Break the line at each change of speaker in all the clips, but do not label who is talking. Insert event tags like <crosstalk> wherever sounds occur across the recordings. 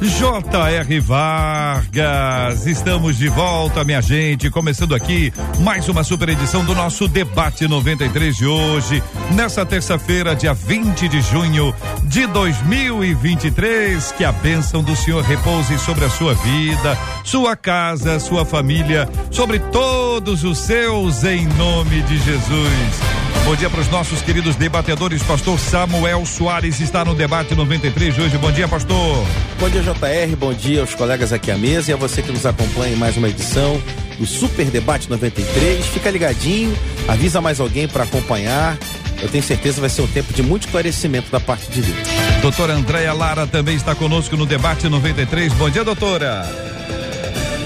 J.R. Vargas, estamos de volta, minha gente, começando aqui mais uma super edição do nosso Debate 93 de hoje, nessa terça-feira, dia 20 de junho de 2023. Que a bênção do Senhor repouse sobre a sua vida, sua casa, sua família, sobre todos os seus, em nome de Jesus. Bom dia para os nossos queridos debatedores. Pastor Samuel Soares está no debate 93 de hoje. Bom dia, pastor.
Bom dia, JR. Bom dia aos colegas aqui à mesa e a você que nos acompanha em mais uma edição do Super Debate 93. Fica ligadinho, avisa mais alguém para acompanhar. Eu tenho certeza que vai ser um tempo de muito esclarecimento da parte de Deus.
Doutora Andréia Lara também está conosco no debate 93. Bom dia, doutora.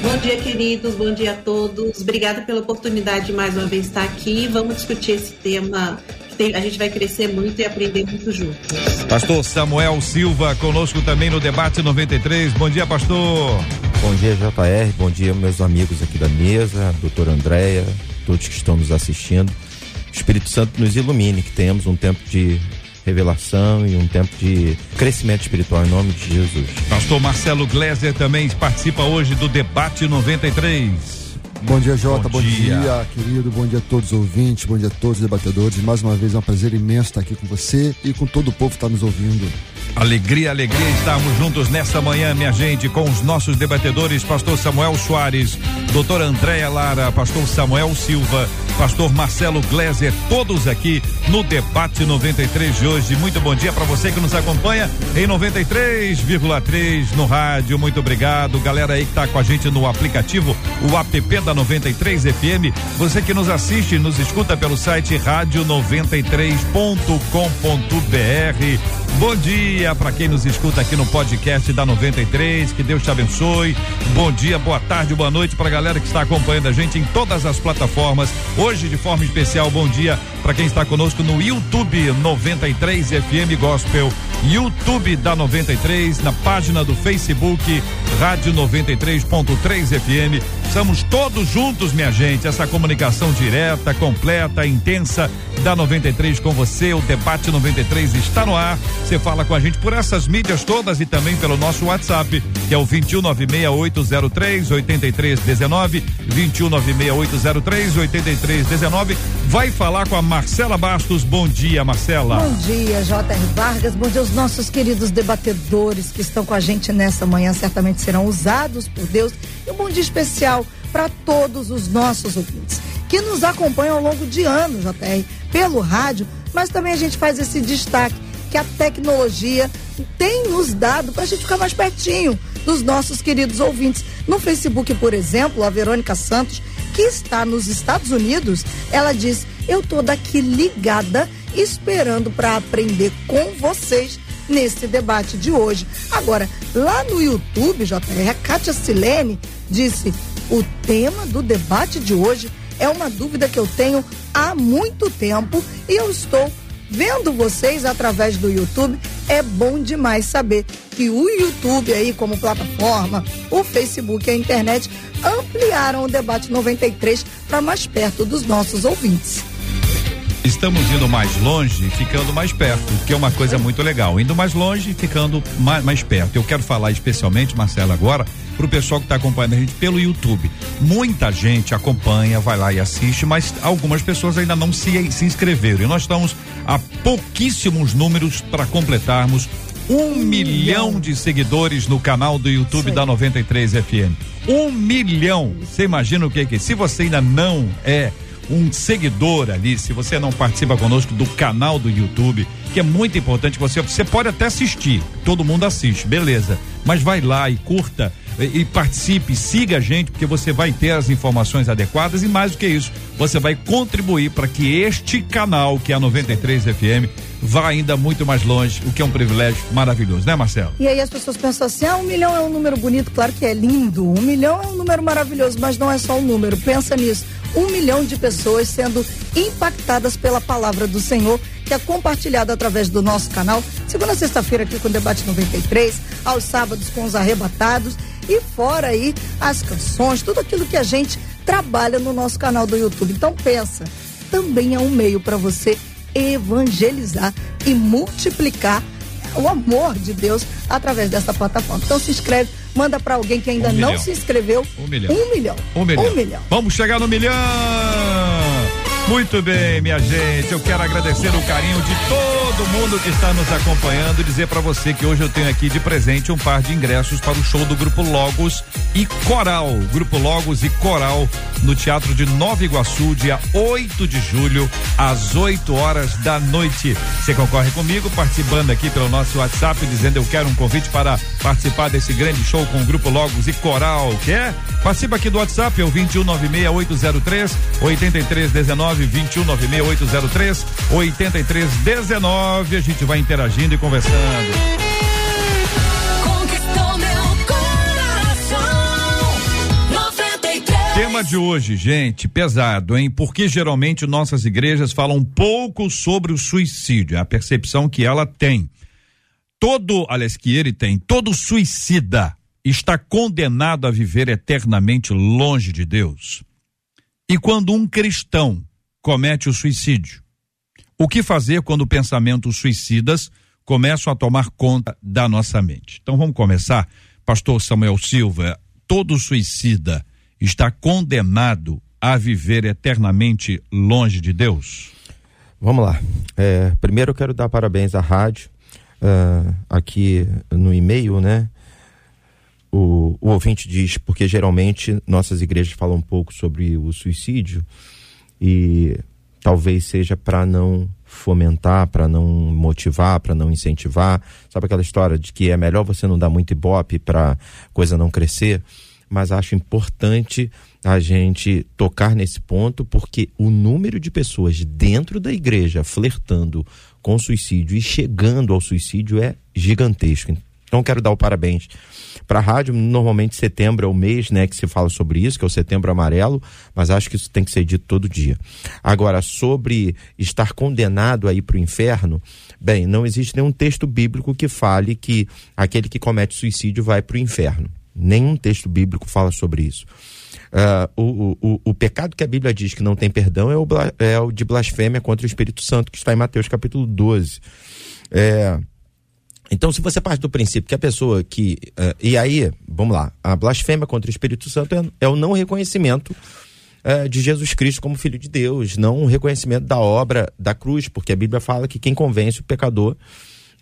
Bom dia, queridos. Bom dia a todos. Obrigada pela oportunidade de mais uma vez estar aqui. Vamos discutir esse tema. A gente vai crescer muito e aprender muito juntos.
Pastor Samuel Silva conosco também no debate 93. Bom dia, pastor.
Bom dia, JR. Bom dia, meus amigos aqui da mesa, doutora Andréia, todos que estão nos assistindo. O Espírito Santo nos ilumine, que tenhamos um tempo de revelação e um tempo de crescimento espiritual em nome de Jesus.
Pastor Marcelo Gleiser também participa hoje do debate 93.
Bom dia, Jota. Bom, bom dia. dia. querido. Bom dia a todos os ouvintes. Bom dia a todos os debatedores. Mais uma vez é um prazer imenso estar aqui com você e com todo o povo que está nos ouvindo.
Alegria, alegria estarmos juntos nessa manhã, minha gente, com os nossos debatedores, pastor Samuel Soares, doutora Andréa Lara, pastor Samuel Silva, pastor Marcelo Gleiser, todos aqui no debate 93 de hoje. Muito bom dia para você que nos acompanha em 93,3 no rádio. Muito obrigado, galera aí que tá com a gente no aplicativo, o app da 93 FM. Você que nos assiste, nos escuta pelo site rádio93.com.br. Bom dia para quem nos escuta aqui no podcast da 93. Que Deus te abençoe. Bom dia, boa tarde, boa noite para a galera que está acompanhando a gente em todas as plataformas. Hoje, de forma especial, bom dia para quem está conosco no YouTube 93 FM Gospel, YouTube da 93, na página do Facebook Rádio 93.3 FM. Estamos todos juntos, minha gente. Essa comunicação direta, completa, intensa da 93 com você. O debate 93 está no ar. Você fala com a gente por essas mídias todas e também pelo nosso WhatsApp, que é o 2196803 8319, 2196803 8319. Vai falar com a Marcela Bastos. Bom dia, Marcela.
Bom dia, J.R. Vargas. Bom dia aos nossos queridos debatedores que estão com a gente nessa manhã. Certamente serão usados por Deus. E um bom dia especial para todos os nossos ouvintes que nos acompanham ao longo de anos, JR, pelo rádio, mas também a gente faz esse destaque que a tecnologia tem nos dado para a gente ficar mais pertinho dos nossos queridos ouvintes. No Facebook, por exemplo, a Verônica Santos, que está nos Estados Unidos, ela diz: Eu tô daqui ligada, esperando para aprender com vocês nesse debate de hoje. Agora, lá no YouTube, JR, a Kátia Silene disse: o tema do debate de hoje é uma dúvida que eu tenho há muito tempo e eu estou vendo vocês através do YouTube. É bom demais saber que o YouTube aí como plataforma, o Facebook e a internet ampliaram o debate 93 para mais perto dos nossos ouvintes.
Estamos indo mais longe, ficando mais perto, que é uma coisa muito legal. Indo mais longe, ficando mais, mais perto. Eu quero falar especialmente, Marcelo, agora para o pessoal que está acompanhando a gente pelo YouTube. Muita gente acompanha, vai lá e assiste, mas algumas pessoas ainda não se, se inscreveram. E nós estamos a pouquíssimos números para completarmos um milhão de seguidores no canal do YouTube da 93 FM. Um milhão. Você imagina o que é que? Se você ainda não é um seguidor ali, se você não participa conosco do canal do YouTube, que é muito importante você, você pode até assistir, todo mundo assiste, beleza, mas vai lá e curta e, e participe, siga a gente, porque você vai ter as informações adequadas e mais do que isso, você vai contribuir para que este canal, que é a 93 FM, vá ainda muito mais longe, o que é um privilégio maravilhoso, né, Marcelo?
E aí as pessoas pensam assim: ah, um milhão é um número bonito, claro que é lindo. Um milhão é um número maravilhoso, mas não é só um número. Pensa nisso. Um milhão de pessoas sendo impactadas pela palavra do Senhor, que é compartilhada através do nosso canal, segunda sexta-feira aqui com o Debate 93, aos sábados com os arrebatados e fora aí as canções, tudo aquilo que a gente trabalha no nosso canal do YouTube. Então pensa, também é um meio para você evangelizar e multiplicar o amor de Deus através dessa plataforma. Então se inscreve, manda para alguém que ainda um não se inscreveu.
Um milhão.
Um milhão.
Um milhão.
Um milhão.
Vamos chegar no milhão. Muito bem, minha gente. Eu quero agradecer o carinho de todo mundo que está nos acompanhando e dizer para você que hoje eu tenho aqui de presente um par de ingressos para o show do Grupo Logos e Coral. Grupo Logos e Coral no Teatro de Nova Iguaçu, dia 8 de julho, às 8 horas da noite. Você concorre comigo participando aqui pelo nosso WhatsApp, dizendo eu quero um convite para participar desse grande show com o Grupo Logos e Coral. Quer? Participa aqui do WhatsApp, é o 2196803 8319 2196803 8319. A gente vai interagindo e conversando. Tema de hoje, gente, pesado, hein? Porque geralmente nossas igrejas falam pouco sobre o suicídio, é a percepção que ela tem. Todo, aliás, que ele tem, todo suicida está condenado a viver eternamente longe de Deus. E quando um cristão comete o suicídio. O que fazer quando pensamentos suicidas começam a tomar conta da nossa mente? Então vamos começar. Pastor Samuel Silva, todo suicida está condenado a viver eternamente longe de Deus?
Vamos lá. É, primeiro eu quero dar parabéns à rádio, uh, aqui no e-mail, né? O, o ouvinte diz, porque geralmente nossas igrejas falam um pouco sobre o suicídio, e talvez seja para não fomentar, para não motivar, para não incentivar. Sabe aquela história de que é melhor você não dar muito ibope para coisa não crescer? Mas acho importante a gente tocar nesse ponto porque o número de pessoas dentro da igreja flertando com suicídio e chegando ao suicídio é gigantesco. Então quero dar o parabéns para a rádio. Normalmente setembro é o mês, né, que se fala sobre isso, que é o setembro amarelo, mas acho que isso tem que ser dito todo dia. Agora sobre estar condenado aí para o inferno, bem, não existe nenhum texto bíblico que fale que aquele que comete suicídio vai para o inferno. Nenhum texto bíblico fala sobre isso. Uh, o, o, o, pecado que a Bíblia diz que não tem perdão é o, é o de blasfêmia contra o Espírito Santo, que está em Mateus capítulo 12. É, então, se você parte do princípio que a pessoa que. Uh, e aí, vamos lá, a blasfêmia contra o Espírito Santo é, é o não reconhecimento uh, de Jesus Cristo como Filho de Deus, não o reconhecimento da obra da cruz, porque a Bíblia fala que quem convence o pecador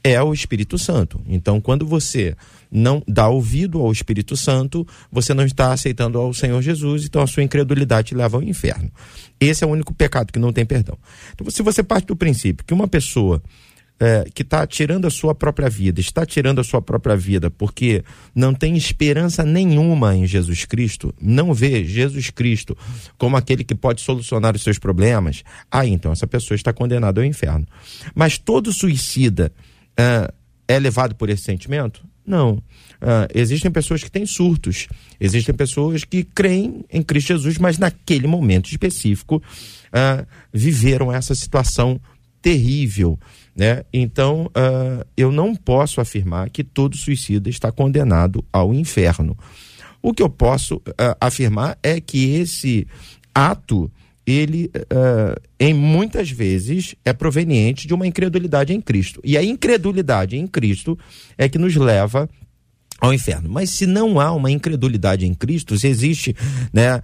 é o Espírito Santo. Então, quando você não dá ouvido ao Espírito Santo, você não está aceitando ao Senhor Jesus, então a sua incredulidade te leva ao inferno. Esse é o único pecado que não tem perdão. Então, se você parte do princípio que uma pessoa é, que está tirando a sua própria vida, está tirando a sua própria vida porque não tem esperança nenhuma em Jesus Cristo, não vê Jesus Cristo como aquele que pode solucionar os seus problemas, aí então essa pessoa está condenada ao inferno. Mas todo suicida é, é levado por esse sentimento? Não. Uh, existem pessoas que têm surtos, existem pessoas que creem em Cristo Jesus, mas naquele momento específico uh, viveram essa situação terrível né? Então, uh, eu não posso afirmar que todo suicida está condenado ao inferno. O que eu posso uh, afirmar é que esse ato, ele, uh, em muitas vezes, é proveniente de uma incredulidade em Cristo. E a incredulidade em Cristo é que nos leva ao inferno. Mas se não há uma incredulidade em Cristo, se existe, né?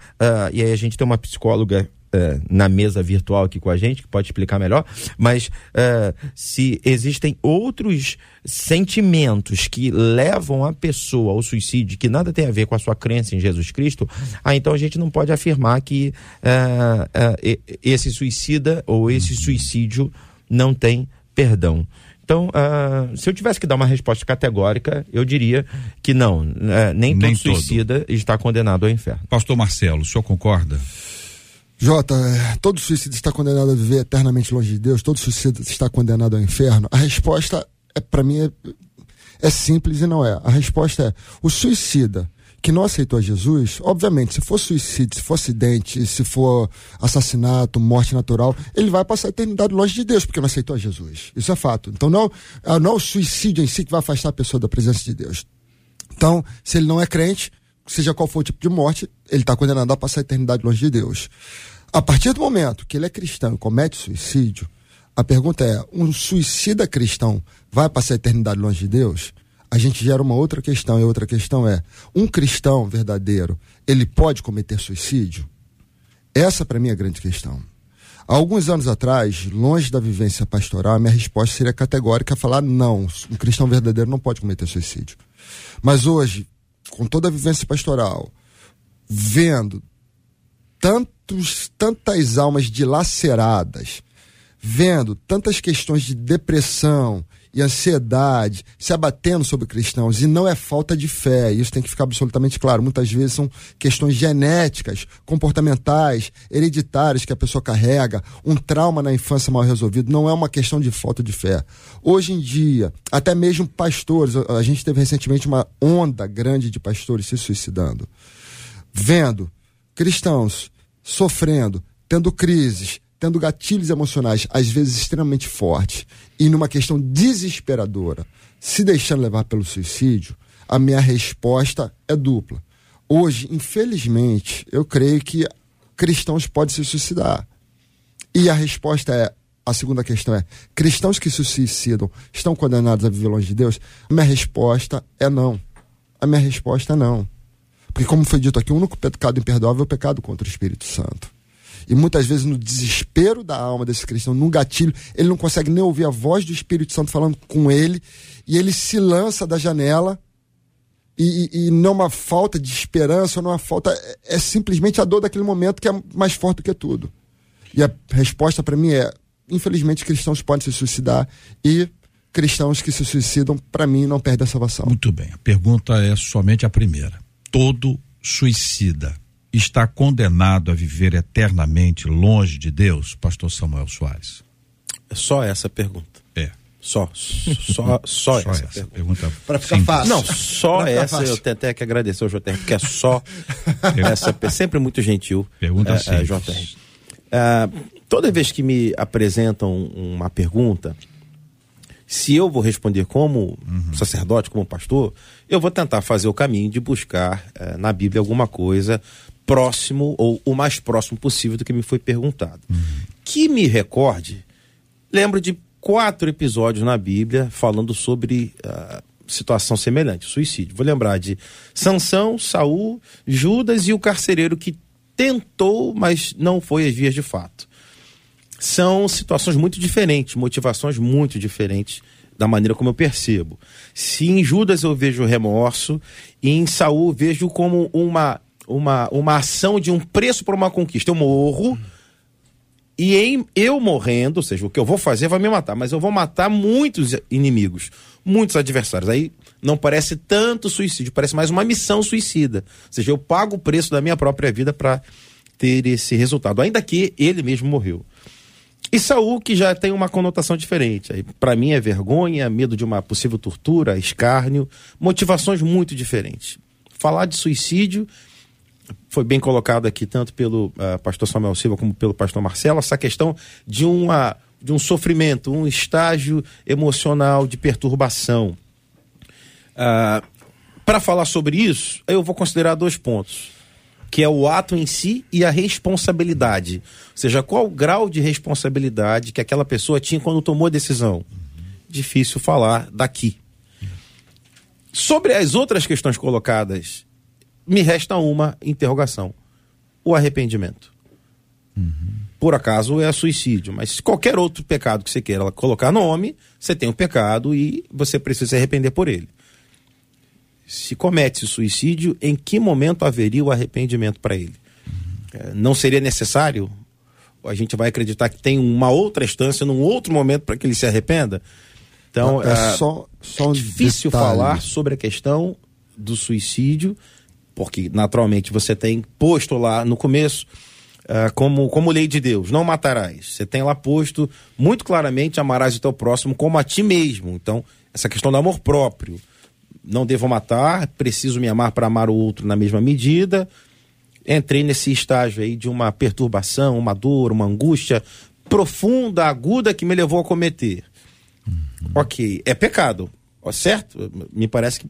e aí a gente tem uma psicóloga uh, na mesa virtual aqui com a gente, que pode explicar melhor, mas uh, se existem outros sentimentos que levam a pessoa ao suicídio, que nada tem a ver com a sua crença em Jesus Cristo, ah, então a gente não pode afirmar que uh, esse suicida ou esse suicídio não tem perdão. Então, uh, se eu tivesse que dar uma resposta categórica, eu diria que não, uh, nem, nem todo suicida está condenado ao inferno.
Pastor Marcelo, o senhor concorda?
Jota, é, todo suicídio está condenado a viver eternamente longe de Deus? Todo suicídio está condenado ao inferno? A resposta, é para mim, é, é simples e não é. A resposta é: o suicida que não aceitou Jesus, obviamente, se for suicídio, se for acidente, se for assassinato, morte natural, ele vai passar a eternidade longe de Deus, porque não aceitou Jesus. Isso é fato. Então não, ah, não é o suicídio em si que vai afastar a pessoa da presença de Deus. Então, se ele não é crente, seja qual for o tipo de morte, ele está condenado a passar a eternidade longe de Deus. A partir do momento que ele é cristão e comete suicídio, a pergunta é: um suicida cristão vai passar a eternidade longe de Deus? a gente gera uma outra questão, e outra questão é: um cristão verdadeiro, ele pode cometer suicídio? Essa, para mim, é a grande questão. Há alguns anos atrás, longe da vivência pastoral, a minha resposta seria categórica: falar não, um cristão verdadeiro não pode cometer suicídio. Mas hoje, com toda a vivência pastoral, vendo tantos, tantas almas dilaceradas, vendo tantas questões de depressão, e ansiedade se abatendo sobre cristãos. E não é falta de fé, isso tem que ficar absolutamente claro. Muitas vezes são questões genéticas, comportamentais, hereditárias que a pessoa carrega, um trauma na infância mal resolvido. Não é uma questão de falta de fé. Hoje em dia, até mesmo pastores, a gente teve recentemente uma onda grande de pastores se suicidando, vendo cristãos sofrendo, tendo crises, tendo gatilhos emocionais, às vezes extremamente fortes, e numa questão desesperadora, se deixando levar pelo suicídio, a minha resposta é dupla. Hoje, infelizmente, eu creio que cristãos podem se suicidar. E a resposta é: a segunda questão é: cristãos que se suicidam estão condenados a viver longe de Deus? A minha resposta é não. A minha resposta é não. Porque, como foi dito aqui, o único pecado imperdoável é o pecado contra o Espírito Santo. E muitas vezes, no desespero da alma desse cristão, num gatilho, ele não consegue nem ouvir a voz do Espírito Santo falando com ele, e ele se lança da janela, e, e, e não uma falta de esperança, não uma falta. É, é simplesmente a dor daquele momento que é mais forte do que tudo. E a resposta para mim é: infelizmente, cristãos podem se suicidar e cristãos que se suicidam, para mim, não perdem a salvação.
Muito bem. A pergunta é somente a primeira. Todo suicida está condenado a viver eternamente longe de Deus, pastor Samuel Soares?
É só essa pergunta.
É.
Só, só, só, <laughs> só essa, essa pergunta.
Para ficar simples. fácil.
Não, só essa, fácil. eu tenho até que agradecer ao JR, porque é só <laughs> essa, sempre muito gentil.
Pergunta é, é simples. É, JR.
É, toda vez que me apresentam uma pergunta, se eu vou responder como uhum. sacerdote, como pastor, eu vou tentar fazer o caminho de buscar é, na Bíblia alguma coisa próximo ou o mais próximo possível do que me foi perguntado. Uhum. Que me recorde, lembro de quatro episódios na Bíblia falando sobre uh, situação semelhante, suicídio. Vou lembrar de Sansão, Saul, Judas e o carcereiro que tentou, mas não foi às vias de fato. São situações muito diferentes, motivações muito diferentes da maneira como eu percebo. Se em Judas eu vejo remorso, e em Saul vejo como uma uma, uma ação de um preço para uma conquista. Eu morro e em eu morrendo, ou seja, o que eu vou fazer vai me matar, mas eu vou matar muitos inimigos, muitos adversários. Aí não parece tanto suicídio, parece mais uma missão suicida. Ou seja, eu pago o preço da minha própria vida para ter esse resultado, ainda que ele mesmo morreu. E Saul, que já tem uma conotação diferente. Para mim é vergonha, medo de uma possível tortura, escárnio, motivações muito diferentes. Falar de suicídio foi bem colocado aqui tanto pelo uh, pastor Samuel Silva como pelo pastor Marcelo, essa questão de, uma, de um sofrimento, um estágio emocional de perturbação. Uh, Para falar sobre isso, eu vou considerar dois pontos, que é o ato em si e a responsabilidade. Ou seja, qual o grau de responsabilidade que aquela pessoa tinha quando tomou a decisão. Difícil falar daqui. Sobre as outras questões colocadas me resta uma interrogação: o arrependimento. Uhum. Por acaso é suicídio, mas qualquer outro pecado que você queira colocar nome, você tem um pecado e você precisa se arrepender por ele. Se comete suicídio, em que momento haveria o arrependimento para ele? Uhum. Não seria necessário? A gente vai acreditar que tem uma outra instância, num outro momento, para que ele se arrependa? Então, é, é só, só um difícil detalhe. falar sobre a questão do suicídio porque naturalmente você tem posto lá no começo uh, como, como lei de Deus, não matarás. Você tem lá posto muito claramente amarás o teu próximo como a ti mesmo. Então, essa questão do amor próprio. Não devo matar, preciso me amar para amar o outro na mesma medida. Entrei nesse estágio aí de uma perturbação, uma dor, uma angústia profunda, aguda que me levou a cometer. Uhum. Ok, é pecado certo? Me parece que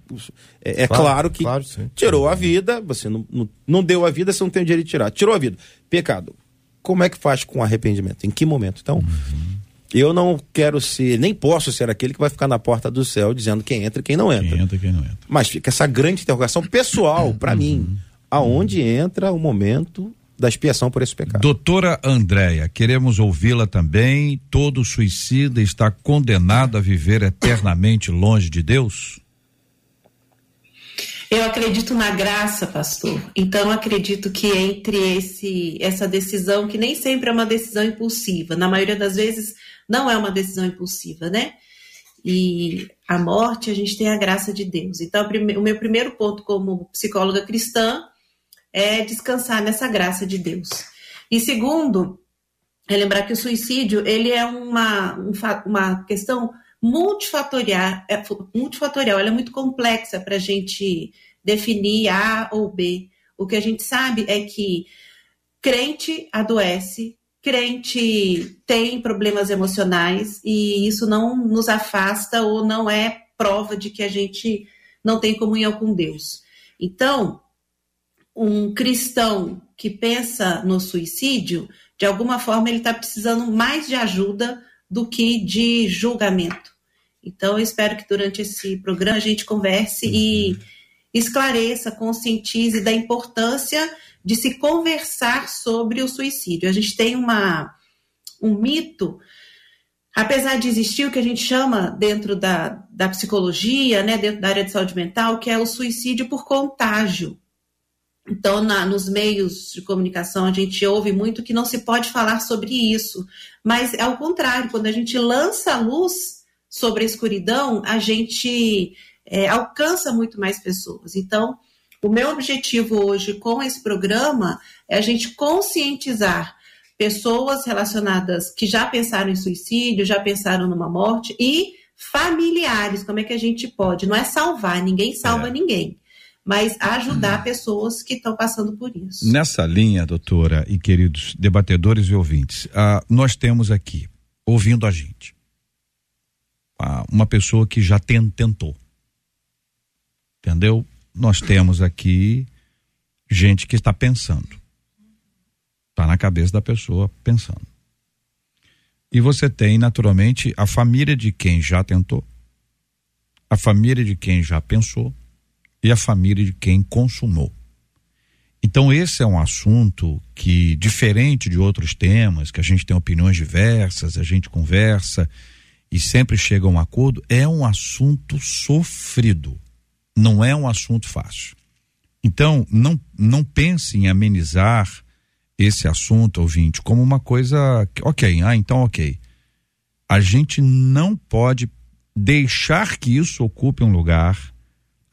é, é claro, claro, que claro, tirou a vida, você não, não, não, deu a vida, você não tem o direito de tirar. Tirou a vida. Pecado. Como é que faz com arrependimento? Em que momento? Então, uhum. Eu não quero ser, nem posso ser aquele que vai ficar na porta do céu dizendo quem entra e quem não entra.
Quem entra quem não entra.
Mas fica essa grande interrogação pessoal para uhum. mim. Aonde entra o momento da expiação por esse pecado.
Doutora Andréia, queremos ouvi-la também. Todo suicida está condenado a viver eternamente longe de Deus?
Eu acredito na graça, pastor. Então acredito que entre esse essa decisão que nem sempre é uma decisão impulsiva, na maioria das vezes não é uma decisão impulsiva, né? E a morte a gente tem a graça de Deus. Então o meu primeiro ponto como psicóloga cristã é descansar nessa graça de Deus. E segundo, é lembrar que o suicídio ele é uma, uma questão multifatorial, é, multifatorial, ela é muito complexa para a gente definir A ou B. O que a gente sabe é que crente adoece, crente tem problemas emocionais e isso não nos afasta ou não é prova de que a gente não tem comunhão com Deus. Então, um cristão que pensa no suicídio, de alguma forma ele está precisando mais de ajuda do que de julgamento. Então, eu espero que durante esse programa a gente converse e uhum. esclareça, conscientize da importância de se conversar sobre o suicídio. A gente tem uma, um mito, apesar de existir o que a gente chama dentro da, da psicologia, né, dentro da área de saúde mental, que é o suicídio por contágio. Então, na, nos meios de comunicação, a gente ouve muito que não se pode falar sobre isso. Mas é o contrário, quando a gente lança a luz sobre a escuridão, a gente é, alcança muito mais pessoas. Então, o meu objetivo hoje com esse programa é a gente conscientizar pessoas relacionadas que já pensaram em suicídio, já pensaram numa morte e familiares, como é que a gente pode? Não é salvar, ninguém salva é. ninguém mas ajudar pessoas que estão passando por isso.
Nessa linha, doutora e queridos debatedores e ouvintes, uh, nós temos aqui, ouvindo a gente, uh, uma pessoa que já tem, tentou. Entendeu? Nós temos aqui gente que está pensando. Está na cabeça da pessoa pensando. E você tem, naturalmente, a família de quem já tentou, a família de quem já pensou e a família de quem consumou. Então, esse é um assunto que, diferente de outros temas, que a gente tem opiniões diversas, a gente conversa e sempre chega a um acordo, é um assunto sofrido. Não é um assunto fácil. Então, não, não pense em amenizar esse assunto, ouvinte, como uma coisa. Ok, ah, então ok. A gente não pode deixar que isso ocupe um lugar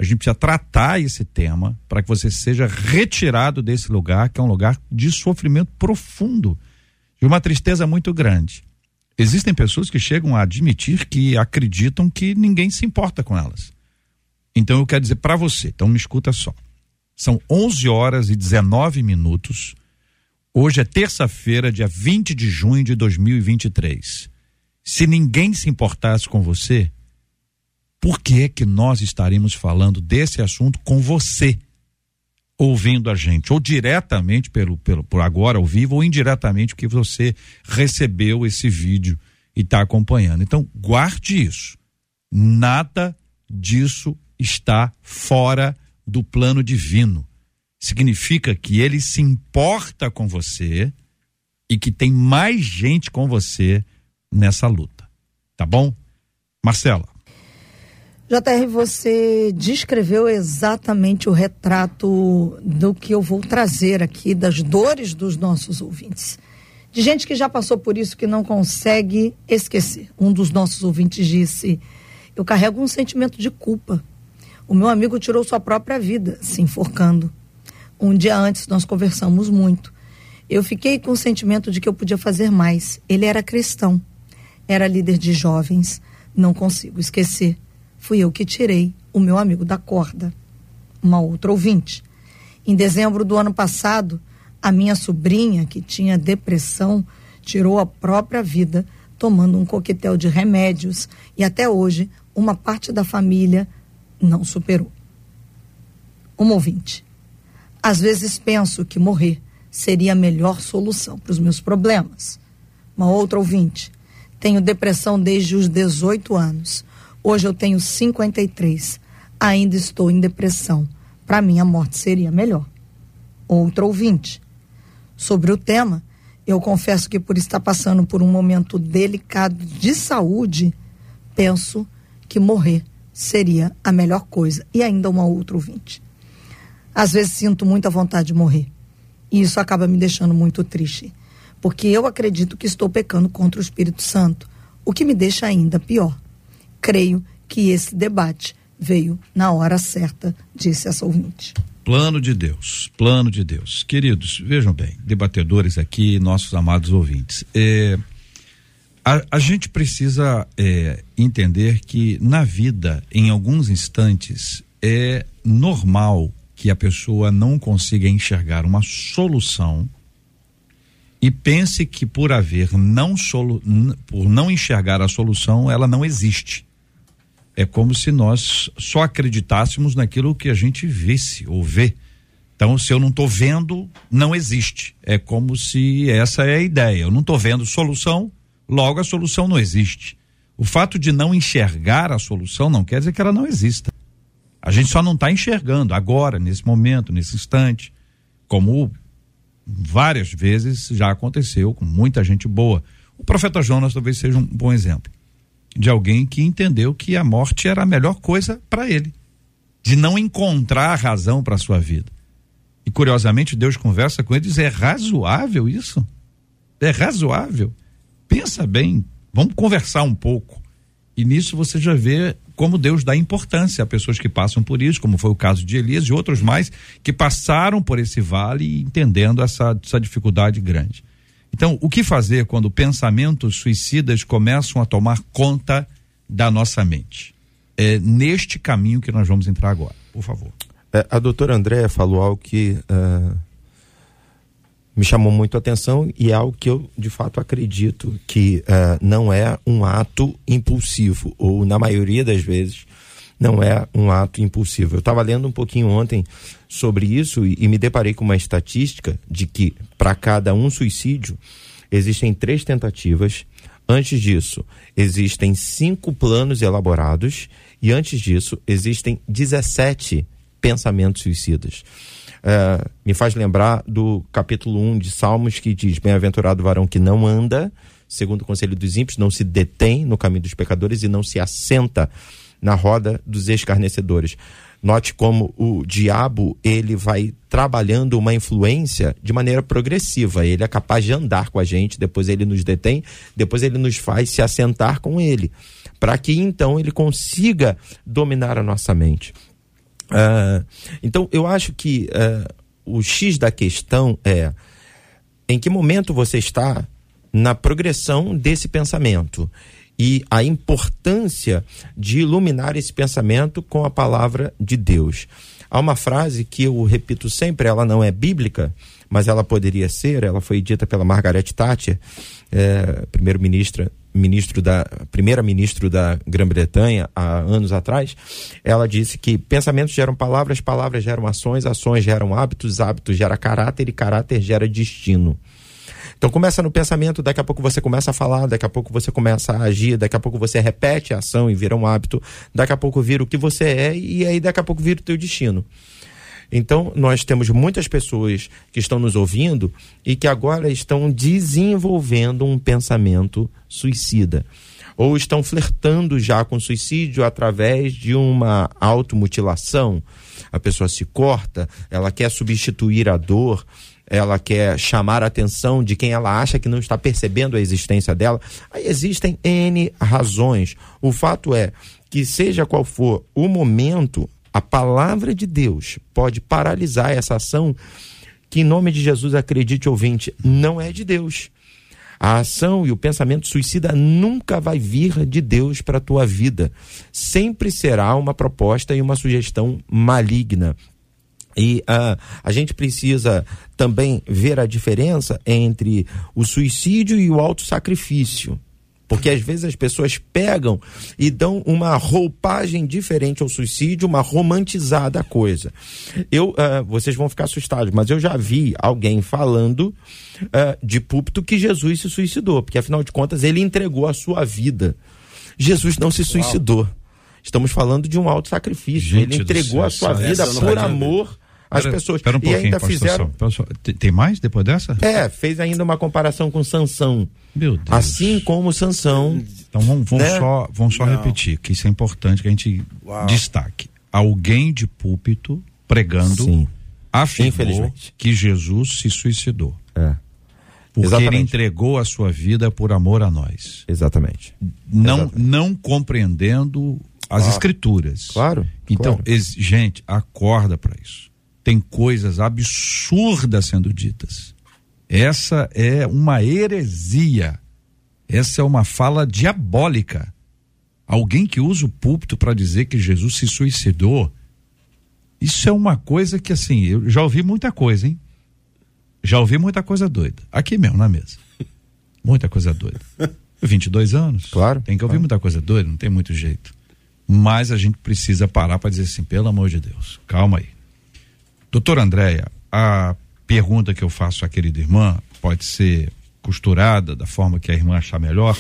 a gente precisa tratar esse tema para que você seja retirado desse lugar, que é um lugar de sofrimento profundo, de uma tristeza muito grande. Existem pessoas que chegam a admitir que acreditam que ninguém se importa com elas. Então eu quero dizer para você, então me escuta só. São 11 horas e 19 minutos. Hoje é terça-feira, dia 20 de junho de 2023. Se ninguém se importasse com você, por que que nós estaremos falando desse assunto com você, ouvindo a gente, ou diretamente pelo, pelo por agora ao vivo, ou indiretamente porque você recebeu esse vídeo e está acompanhando. Então, guarde isso. Nada disso está fora do plano divino. Significa que ele se importa com você e que tem mais gente com você nessa luta. Tá bom? Marcela.
JR, você descreveu exatamente o retrato do que eu vou trazer aqui, das dores dos nossos ouvintes. De gente que já passou por isso que não consegue esquecer. Um dos nossos ouvintes disse: Eu carrego um sentimento de culpa. O meu amigo tirou sua própria vida, se enforcando. Um dia antes nós conversamos muito. Eu fiquei com o sentimento de que eu podia fazer mais. Ele era cristão, era líder de jovens. Não consigo esquecer. Fui eu que tirei o meu amigo da corda. Uma outra ouvinte. Em dezembro do ano passado, a minha sobrinha, que tinha depressão, tirou a própria vida tomando um coquetel de remédios e até hoje uma parte da família não superou. Uma ouvinte. Às vezes penso que morrer seria a melhor solução para os meus problemas. Uma outra ouvinte. Tenho depressão desde os 18 anos. Hoje eu tenho 53. Ainda estou em depressão. Para mim, a morte seria melhor. Outra ouvinte. Sobre o tema, eu confesso que por estar passando por um momento delicado de saúde, penso que morrer seria a melhor coisa. E ainda uma outra ouvinte. Às vezes sinto muita vontade de morrer. E isso acaba me deixando muito triste. Porque eu acredito que estou pecando contra o Espírito Santo, o que me deixa ainda pior. Creio que esse debate veio na hora certa, disse essa ouvinte.
Plano de Deus, plano de Deus. Queridos, vejam bem, debatedores aqui, nossos amados ouvintes. É, a, a, gente precisa é, entender que na vida, em alguns instantes, é normal que a pessoa não consiga enxergar uma solução e pense que por haver não solu, por não enxergar a solução, ela não existe. É como se nós só acreditássemos naquilo que a gente visse ou vê. Então, se eu não estou vendo, não existe. É como se essa é a ideia. Eu não estou vendo solução, logo a solução não existe. O fato de não enxergar a solução não quer dizer que ela não exista. A gente só não está enxergando agora, nesse momento, nesse instante, como várias vezes já aconteceu com muita gente boa. O profeta Jonas talvez seja um bom exemplo de alguém que entendeu que a morte era a melhor coisa para ele, de não encontrar razão para sua vida. E curiosamente Deus conversa com ele e diz: é razoável isso? É razoável? Pensa bem, vamos conversar um pouco. E nisso você já vê como Deus dá importância a pessoas que passam por isso, como foi o caso de Elias e outros mais que passaram por esse vale entendendo essa, essa dificuldade grande. Então, o que fazer quando pensamentos suicidas começam a tomar conta da nossa mente? É neste caminho que nós vamos entrar agora, por favor.
É, a doutora Andréa falou algo que uh, me chamou muito a atenção e é algo que eu de fato acredito que uh, não é um ato impulsivo ou na maioria das vezes não é um ato impulsivo. Eu estava lendo um pouquinho ontem sobre isso e, e me deparei com uma estatística de que para cada um suicídio existem três tentativas. Antes disso, existem cinco planos elaborados e antes disso existem 17 pensamentos suicidas é, me faz lembrar do capítulo 1 de Salmos que diz: Bem-aventurado o varão que não anda, segundo o conselho dos ímpios, não se detém no caminho dos pecadores e não se assenta na roda dos escarnecedores. Note como o diabo ele vai trabalhando uma influência de maneira progressiva. Ele é capaz de andar com a gente, depois ele nos detém, depois ele nos faz se assentar com ele, para que então ele consiga dominar a nossa mente. Uh, então, eu acho que uh, o X da questão é em que momento você está na progressão desse pensamento e a importância de iluminar esse pensamento com a palavra de Deus. Há uma frase que eu repito sempre, ela não é bíblica, mas ela poderia ser, ela foi dita pela Margaret Thatcher, é, primeiro-ministra ministro da primeira-ministro da Grã-Bretanha há anos atrás, ela disse que pensamentos geram palavras, palavras geram ações, ações geram hábitos, hábitos geram caráter e caráter gera destino. Então começa no pensamento, daqui a pouco você começa a falar, daqui a pouco você começa a agir, daqui a pouco você repete a ação e vira um hábito, daqui a pouco vira o que você é e aí daqui a pouco vira o teu destino. Então, nós temos muitas pessoas que estão nos ouvindo e que agora estão desenvolvendo um pensamento suicida. Ou estão flertando já com suicídio através de uma automutilação. A pessoa se corta, ela quer substituir a dor, ela quer chamar a atenção de quem ela acha que não está percebendo a existência dela. Aí existem N razões. O fato é que, seja qual for o momento, a palavra de Deus pode paralisar essa ação que, em nome de Jesus, acredite, ouvinte, não é de Deus. A ação e o pensamento suicida nunca vai vir de Deus para a tua vida. Sempre será uma proposta e uma sugestão maligna. E uh, a gente precisa também ver a diferença entre o suicídio e o autossacrifício. Porque às vezes as pessoas pegam e dão uma roupagem diferente ao suicídio, uma romantizada coisa. Eu, uh, vocês vão ficar assustados, mas eu já vi alguém falando uh, de púlpito que Jesus se suicidou, porque afinal de contas ele entregou a sua vida. Jesus não se suicidou. Estamos falando de um alto sacrifício. Ele entregou a sua vida por amor as pera, pessoas.
Pera um e ainda fizeram. Tem mais depois dessa?
É, fez ainda uma comparação com Sansão. Meu Deus. Assim como Sansão.
Então vamos, vamos né? só, vamos só repetir, que isso é importante que a gente Uau. destaque. Alguém de púlpito pregando Sim. afirmou que Jesus se suicidou.
É.
Porque Exatamente. ele entregou a sua vida por amor a nós.
Exatamente.
Não, Exatamente. não compreendendo as escrituras.
Claro.
Então,
claro.
gente, acorda para isso tem coisas absurdas sendo ditas. Essa é uma heresia. Essa é uma fala diabólica. Alguém que usa o púlpito para dizer que Jesus se suicidou. Isso é uma coisa que, assim, eu já ouvi muita coisa, hein? Já ouvi muita coisa doida. Aqui mesmo, na mesa. Muita coisa doida. <laughs> 22 anos.
Claro.
Tem que ouvir
claro.
muita coisa doida, não tem muito jeito. Mas a gente precisa parar para dizer assim, pelo amor de Deus, calma aí. Doutora Andréia, a pergunta que eu faço à querida irmã pode ser costurada da forma que a irmã achar melhor.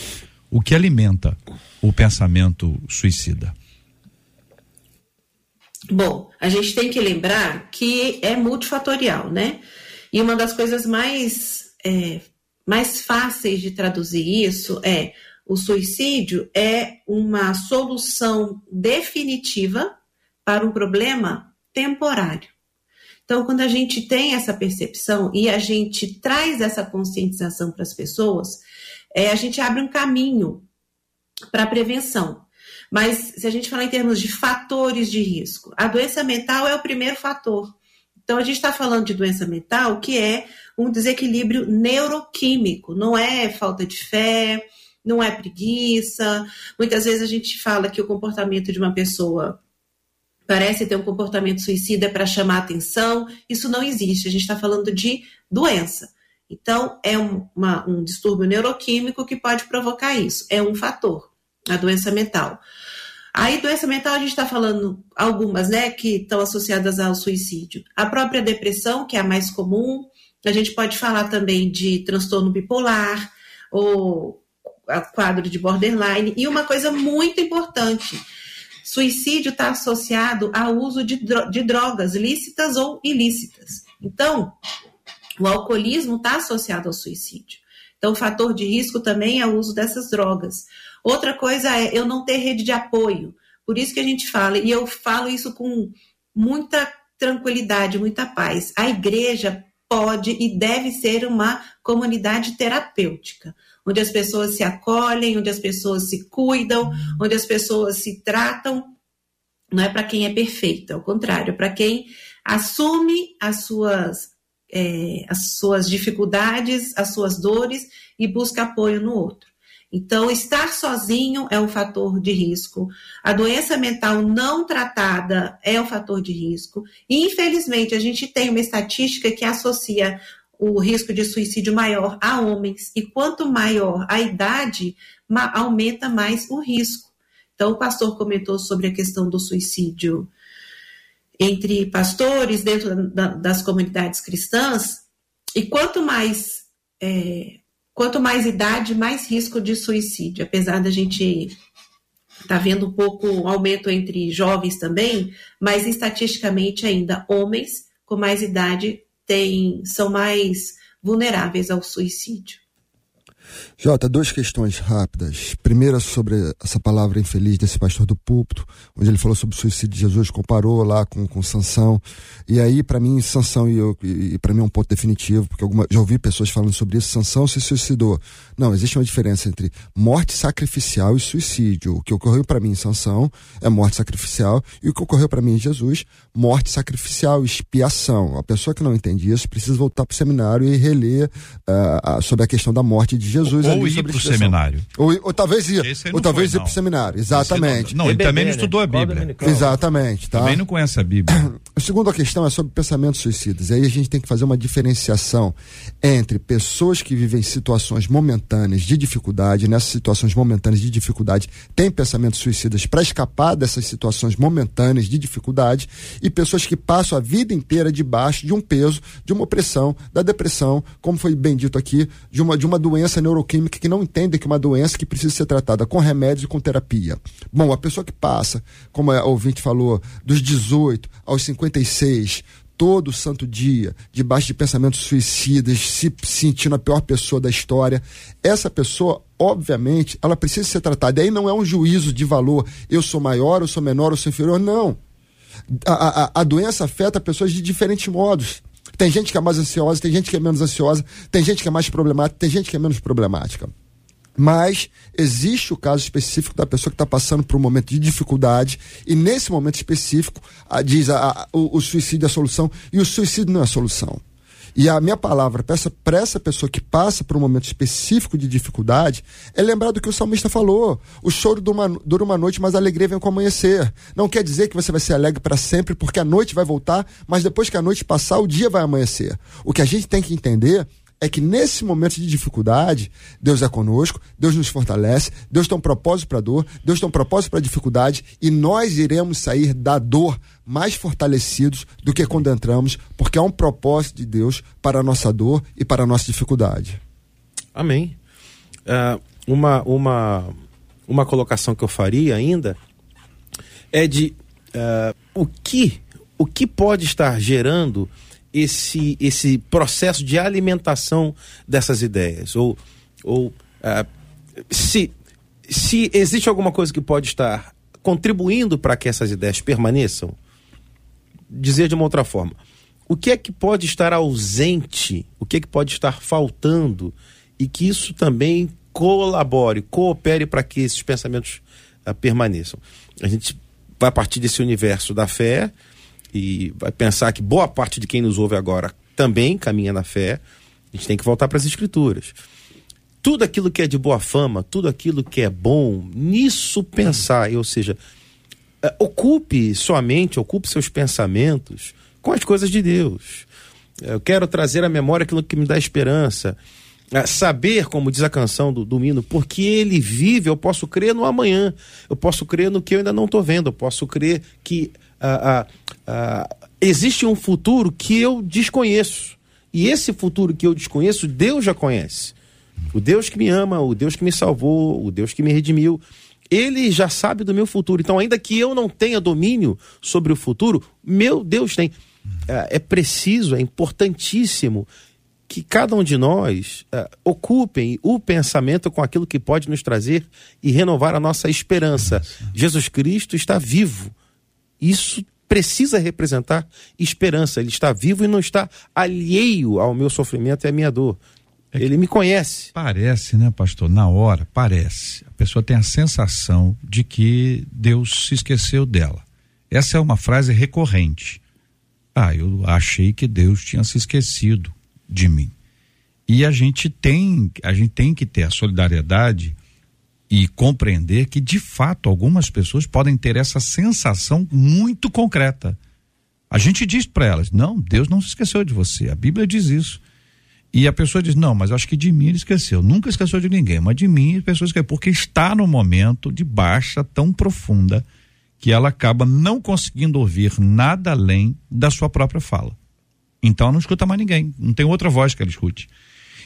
O que alimenta o pensamento suicida?
Bom, a gente tem que lembrar que é multifatorial, né? E uma das coisas mais, é, mais fáceis de traduzir isso é o suicídio é uma solução definitiva para um problema temporário. Então, quando a gente tem essa percepção e a gente traz essa conscientização para as pessoas, é, a gente abre um caminho para a prevenção. Mas se a gente falar em termos de fatores de risco, a doença mental é o primeiro fator. Então, a gente está falando de doença mental que é um desequilíbrio neuroquímico, não é falta de fé, não é preguiça. Muitas vezes a gente fala que o comportamento de uma pessoa parece ter um comportamento suicida para chamar atenção. Isso não existe. A gente está falando de doença. Então, é um, uma, um distúrbio neuroquímico que pode provocar isso. É um fator, a doença mental. Aí, doença mental, a gente está falando algumas, né, que estão associadas ao suicídio. A própria depressão, que é a mais comum. A gente pode falar também de transtorno bipolar ou quadro de borderline. E uma coisa muito importante, Suicídio está associado ao uso de, de drogas lícitas ou ilícitas. Então, o alcoolismo está associado ao suicídio. Então, o fator de risco também é o uso dessas drogas. Outra coisa é eu não ter rede de apoio. Por isso que a gente fala, e eu falo isso com muita tranquilidade, muita paz. A igreja pode e deve ser uma comunidade terapêutica onde as pessoas se acolhem, onde as pessoas se cuidam, onde as pessoas se tratam. Não é para quem é perfeito, ao contrário, é para quem assume as suas, é, as suas dificuldades, as suas dores e busca apoio no outro. Então, estar sozinho é um fator de risco. A doença mental não tratada é um fator de risco. E, infelizmente, a gente tem uma estatística que associa o risco de suicídio maior a homens, e quanto maior a idade, ma aumenta mais o risco. Então, o pastor comentou sobre a questão do suicídio entre pastores dentro da, das comunidades cristãs, e quanto mais é, quanto mais idade, mais risco de suicídio. Apesar da gente tá vendo um pouco um aumento entre jovens também, mas estatisticamente ainda homens com mais idade têm, são mais vulneráveis ao suicídio.
Jota, duas questões rápidas. Primeira sobre essa palavra infeliz desse pastor do púlpito, onde ele falou sobre o suicídio de Jesus, comparou lá com, com Sansão. E aí, para mim, Sansão, e, e para mim é um ponto definitivo, porque alguma, já ouvi pessoas falando sobre isso, Sansão se suicidou. Não, existe uma diferença entre morte sacrificial e suicídio. O que ocorreu para mim em Sansão é morte sacrificial, e o que ocorreu para mim em Jesus, morte sacrificial, expiação. A pessoa que não entende isso precisa voltar para o seminário e reler uh, sobre a questão da morte de Jesus
ou ir para o seminário.
Ou, ou talvez ir. Ou talvez foi, ir para o seminário. Exatamente.
Não, não ele também não estudou a Bíblia.
Exatamente. Tá?
Também não conhece a Bíblia. <clears throat>
A segunda questão é sobre pensamentos suicidas. E aí a gente tem que fazer uma diferenciação entre pessoas que vivem situações momentâneas de dificuldade, nessas situações momentâneas de dificuldade, têm pensamentos suicidas para escapar dessas situações momentâneas de dificuldade, e pessoas que passam a vida inteira debaixo de um peso, de uma opressão, da depressão, como foi bem dito aqui, de uma, de uma doença neuroquímica que não entende que é uma doença que precisa ser tratada com remédios e com terapia. Bom, a pessoa que passa, como a ouvinte falou, dos 18 aos 56, todo santo dia, debaixo de pensamentos suicidas, se sentindo a pior pessoa da história, essa pessoa, obviamente, ela precisa ser tratada. E aí não é um juízo de valor, eu sou maior, eu sou menor, eu sou inferior, não. A, a, a doença afeta pessoas de diferentes modos. Tem gente que é mais ansiosa, tem gente que é menos ansiosa, tem gente que é mais problemática, tem gente que é menos problemática. Mas existe o caso específico da pessoa que está passando por um momento de dificuldade, e nesse momento específico, a, diz a, a, o, o suicídio é a solução, e o suicídio não é a solução. E a minha palavra para essa, essa pessoa que passa por um momento específico de dificuldade é lembrar do que o salmista falou. O choro dura uma, noite, mas a alegria vem com o amanhecer. Não quer dizer que você vai ser alegre para sempre, porque a noite vai voltar, mas depois que a noite passar, o dia vai amanhecer. O que a gente tem que entender é que nesse momento de dificuldade, Deus é conosco, Deus nos fortalece, Deus tem um propósito para a dor, Deus tem um propósito para a dificuldade e nós iremos sair da dor mais fortalecidos do que quando entramos, porque há um propósito de Deus para a nossa dor e para a nossa dificuldade.
Amém. Uh, uma, uma, uma colocação que eu faria ainda é de uh, o que o que pode estar gerando esse, esse processo de alimentação dessas ideias? Ou, ou uh, se, se existe alguma coisa que pode estar contribuindo para que essas ideias permaneçam? Dizer de uma outra forma, o que é que pode estar ausente, o que é que pode estar faltando e que isso também colabore, coopere para que esses pensamentos uh, permaneçam? A gente vai partir desse universo da fé, e vai pensar que boa parte de quem nos ouve agora também caminha na fé, a gente tem que voltar para as escrituras. Tudo aquilo que é de boa fama, tudo aquilo que é bom, nisso pensar, ou seja, é, ocupe sua mente, ocupe seus pensamentos com as coisas de Deus. Eu quero trazer à memória aquilo que me dá esperança. É, saber, como diz a canção do, do porque ele vive, eu posso crer no amanhã, eu posso crer no que eu ainda não estou vendo, eu posso crer que ah, ah, ah, existe um futuro que eu desconheço. E esse futuro que eu desconheço, Deus já conhece. O Deus que me ama, o Deus que me salvou, o Deus que me redimiu, ele já sabe do meu futuro. Então, ainda que eu não tenha domínio sobre o futuro, meu Deus tem. É, é preciso, é importantíssimo que cada um de nós uh, ocupem o pensamento com aquilo que pode nos trazer e renovar a nossa esperança. Jesus Cristo está vivo. Isso precisa representar esperança. Ele está vivo e não está alheio ao meu sofrimento e à minha dor. É Ele me conhece.
Parece, né, pastor? Na hora, parece. A pessoa tem a sensação de que Deus se esqueceu dela. Essa é uma frase recorrente. Ah, eu achei que Deus tinha se esquecido de mim. E a gente tem, a gente tem que ter a solidariedade e compreender que, de fato, algumas pessoas podem ter essa sensação muito concreta. A gente diz para elas: não, Deus não se esqueceu de você. A Bíblia diz isso. E a pessoa diz: não, mas acho que de mim ele esqueceu. Nunca esqueceu de ninguém, mas de mim a pessoa esqueceu. Porque está no momento de baixa tão profunda que ela acaba não conseguindo ouvir nada além da sua própria fala. Então ela não escuta mais ninguém. Não tem outra voz que ela escute.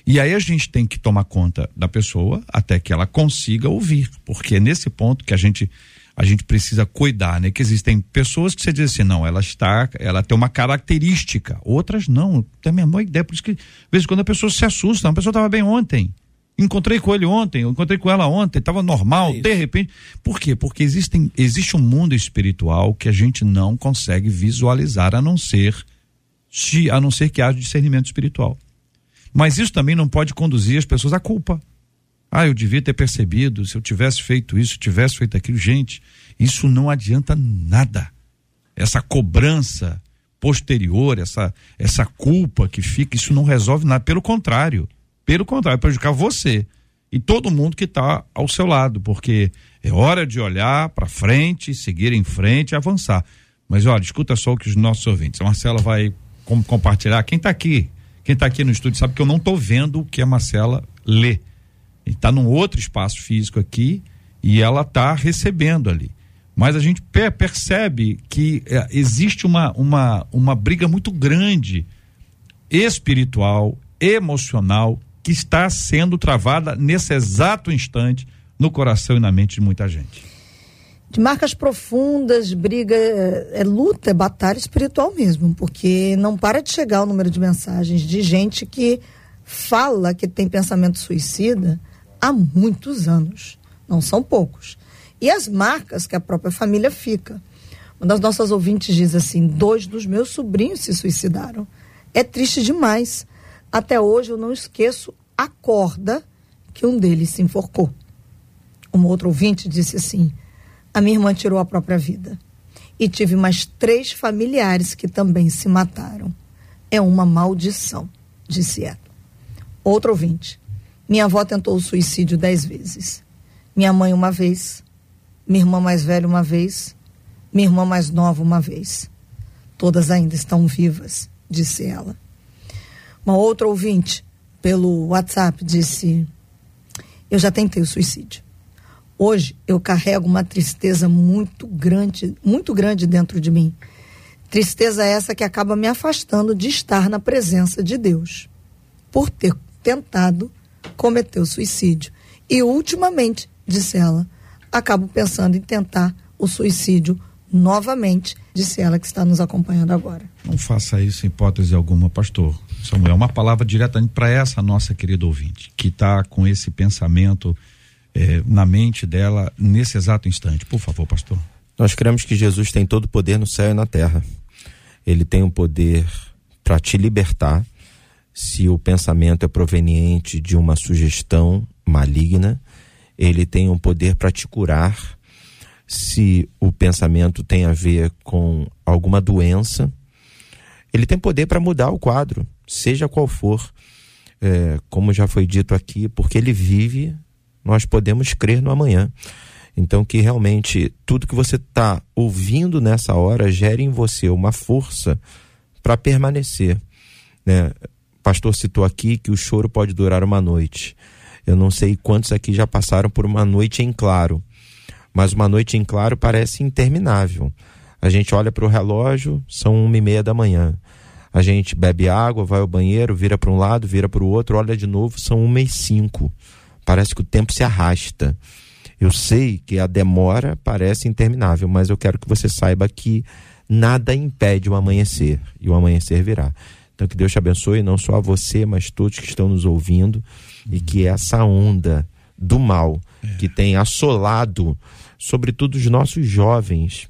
E aí a gente tem que tomar conta da pessoa até que ela consiga ouvir, porque é nesse ponto que a gente a gente precisa cuidar, né? Que existem pessoas que você diz assim, não, ela está, ela tem uma característica, outras não, tem a mesma ideia, por isso que, às vezes, quando a pessoa se assusta, a pessoa estava bem ontem, Encontrei com ele ontem, encontrei com ela ontem, estava normal, é de repente. Por quê? Porque existem, existe um mundo espiritual que a gente não consegue visualizar, a não ser a não ser que haja discernimento espiritual. Mas isso também não pode conduzir as pessoas à culpa. Ah, eu devia ter percebido, se eu tivesse feito isso, tivesse feito aquilo. Gente, isso não adianta nada. Essa cobrança posterior, essa, essa culpa que fica, isso não resolve nada. Pelo contrário, pelo contrário, prejudicar você e todo mundo que está ao seu lado, porque é hora de olhar para frente, seguir em frente e avançar. Mas olha, escuta só o que os nossos ouvintes. A Marcela vai com, compartilhar. Quem está aqui, quem está aqui no estúdio sabe que eu não estou vendo o que a Marcela lê. Está num outro espaço físico aqui e ela está recebendo ali. Mas a gente percebe que é, existe uma, uma, uma briga muito grande espiritual, emocional que está sendo travada nesse exato instante no coração e na mente de muita gente.
De marcas profundas, briga, é, é luta, é batalha espiritual mesmo, porque não para de chegar o número de mensagens de gente que fala que tem pensamento suicida há muitos anos. Não são poucos. E as marcas que a própria família fica. Uma das nossas ouvintes diz assim: dois dos meus sobrinhos se suicidaram. É triste demais. Até hoje eu não esqueço a corda que um deles se enforcou. Uma outra ouvinte disse assim: a minha irmã tirou a própria vida. E tive mais três familiares que também se mataram. É uma maldição, disse ela. Outro ouvinte: minha avó tentou o suicídio dez vezes. Minha mãe uma vez, minha irmã mais velha uma vez, minha irmã mais nova uma vez. Todas ainda estão vivas, disse ela. Uma outra ouvinte, pelo WhatsApp, disse: Eu já tentei o suicídio. Hoje eu carrego uma tristeza muito grande, muito grande dentro de mim. Tristeza essa que acaba me afastando de estar na presença de Deus, por ter tentado cometer o suicídio. E ultimamente, disse ela, acabo pensando em tentar o suicídio novamente, disse ela que está nos acompanhando agora.
Não faça isso em hipótese alguma, pastor. Samuel, uma palavra diretamente para essa nossa querida ouvinte, que está com esse pensamento eh, na mente dela nesse exato instante. Por favor, pastor.
Nós cremos que Jesus tem todo o poder no céu e na terra. Ele tem o poder para te libertar se o pensamento é proveniente de uma sugestão maligna. Ele tem o poder para te curar se o pensamento tem a ver com alguma doença. Ele tem poder para mudar o quadro seja qual for, é, como já foi dito aqui, porque ele vive, nós podemos crer no amanhã. Então, que realmente tudo que você está ouvindo nessa hora gere em você uma força para permanecer. Né? O pastor citou aqui que o choro pode durar uma noite. Eu não sei quantos aqui já passaram por uma noite em claro, mas uma noite em claro parece interminável. A gente olha para o relógio, são uma e meia da manhã. A gente bebe água, vai ao banheiro, vira para um lado, vira para o outro, olha de novo, são uma e cinco. Parece que o tempo se arrasta. Eu sei que a demora parece interminável, mas eu quero que você saiba que nada impede o amanhecer e o amanhecer virá. Então que Deus te abençoe, não só a você, mas todos que estão nos ouvindo e que essa onda do mal é. que tem assolado, sobretudo os nossos jovens,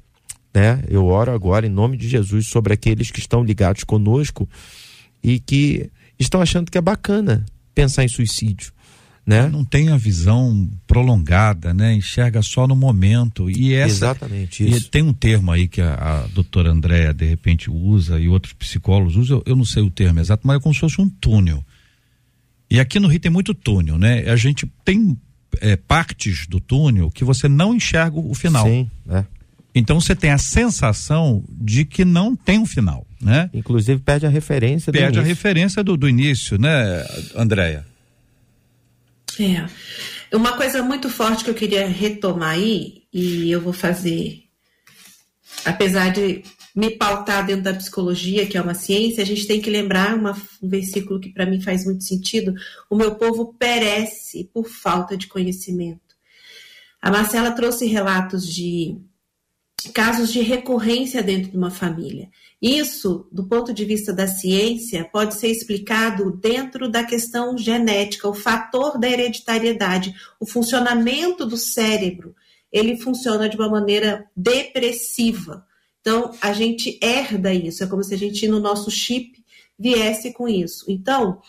né? Eu oro agora em nome de Jesus sobre aqueles que estão ligados conosco e que estão achando que é bacana pensar em suicídio. Né?
Não tem a visão prolongada, né? Enxerga só no momento. E essa,
Exatamente isso.
E tem um termo aí que a, a doutora Andréa de repente usa e outros psicólogos usam, eu não sei o termo exato, mas é como se fosse um túnel. E aqui no Rio tem muito túnel, né? A gente tem é, partes do túnel que você não enxerga o final.
Sim, é.
Então você tem a sensação de que não tem um final, né?
Inclusive perde a referência
do Perde a referência do, do início, né, Andréia?
É. Uma coisa muito forte que eu queria retomar aí, e eu vou fazer, apesar de me pautar dentro da psicologia, que é uma ciência, a gente tem que lembrar uma, um versículo que para mim faz muito sentido: o meu povo perece por falta de conhecimento. A Marcela trouxe relatos de casos de recorrência dentro de uma família. Isso, do ponto de vista da ciência, pode ser explicado dentro da questão genética, o fator da hereditariedade, o funcionamento do cérebro. Ele funciona de uma maneira depressiva. Então, a gente herda isso, é como se a gente, no nosso chip, viesse com isso. Então,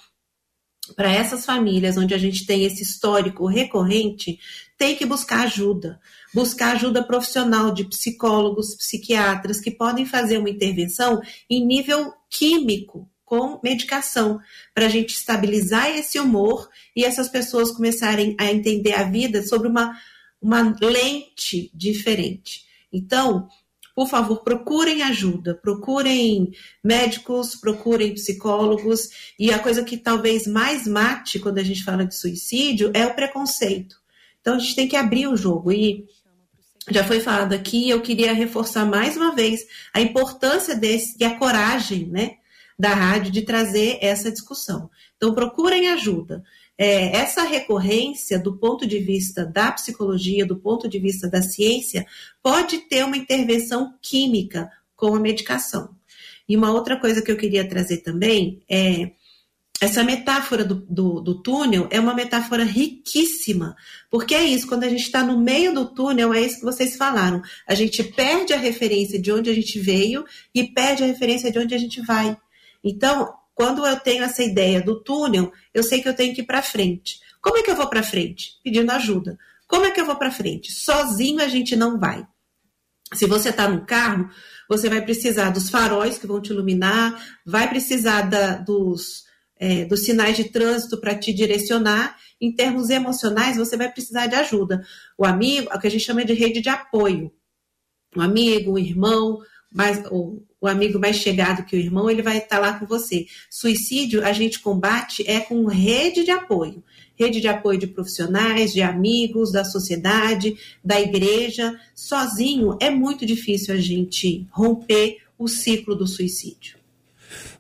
para essas famílias onde a gente tem esse histórico recorrente, tem que buscar ajuda, buscar ajuda profissional de psicólogos, psiquiatras que podem fazer uma intervenção em nível químico com medicação para a gente estabilizar esse humor e essas pessoas começarem a entender a vida sobre uma, uma lente diferente. Então, por favor, procurem ajuda, procurem médicos, procurem psicólogos. E a coisa que talvez mais mate quando a gente fala de suicídio é o preconceito. Então a gente tem que abrir o jogo. E já foi falado aqui, eu queria reforçar mais uma vez a importância desse e a coragem, né, da rádio de trazer essa discussão. Então procurem ajuda é, essa recorrência, do ponto de vista da psicologia, do ponto de vista da ciência, pode ter uma intervenção química com a medicação. E uma outra coisa que eu queria trazer também é essa metáfora do, do, do, túnel é uma metáfora riquíssima, porque é isso, quando a gente está no meio do túnel, é isso que vocês falaram. A gente perde a referência de onde a gente veio e perde a referência de onde a gente vai. Então, quando eu tenho essa ideia do túnel, eu sei que eu tenho que ir para frente. Como é que eu vou para frente? Pedindo ajuda. Como é que eu vou para frente? Sozinho a gente não vai. Se você está no carro, você vai precisar dos faróis que vão te iluminar, vai precisar da, dos, é, dos sinais de trânsito para te direcionar. Em termos emocionais, você vai precisar de ajuda. O amigo, o que a gente chama de rede de apoio. Um amigo, um irmão, mais, o, o amigo mais chegado que o irmão, ele vai estar lá com você. Suicídio a gente combate é com rede de apoio. Rede de apoio de profissionais, de amigos, da sociedade, da igreja. Sozinho é muito difícil a gente romper o ciclo do suicídio.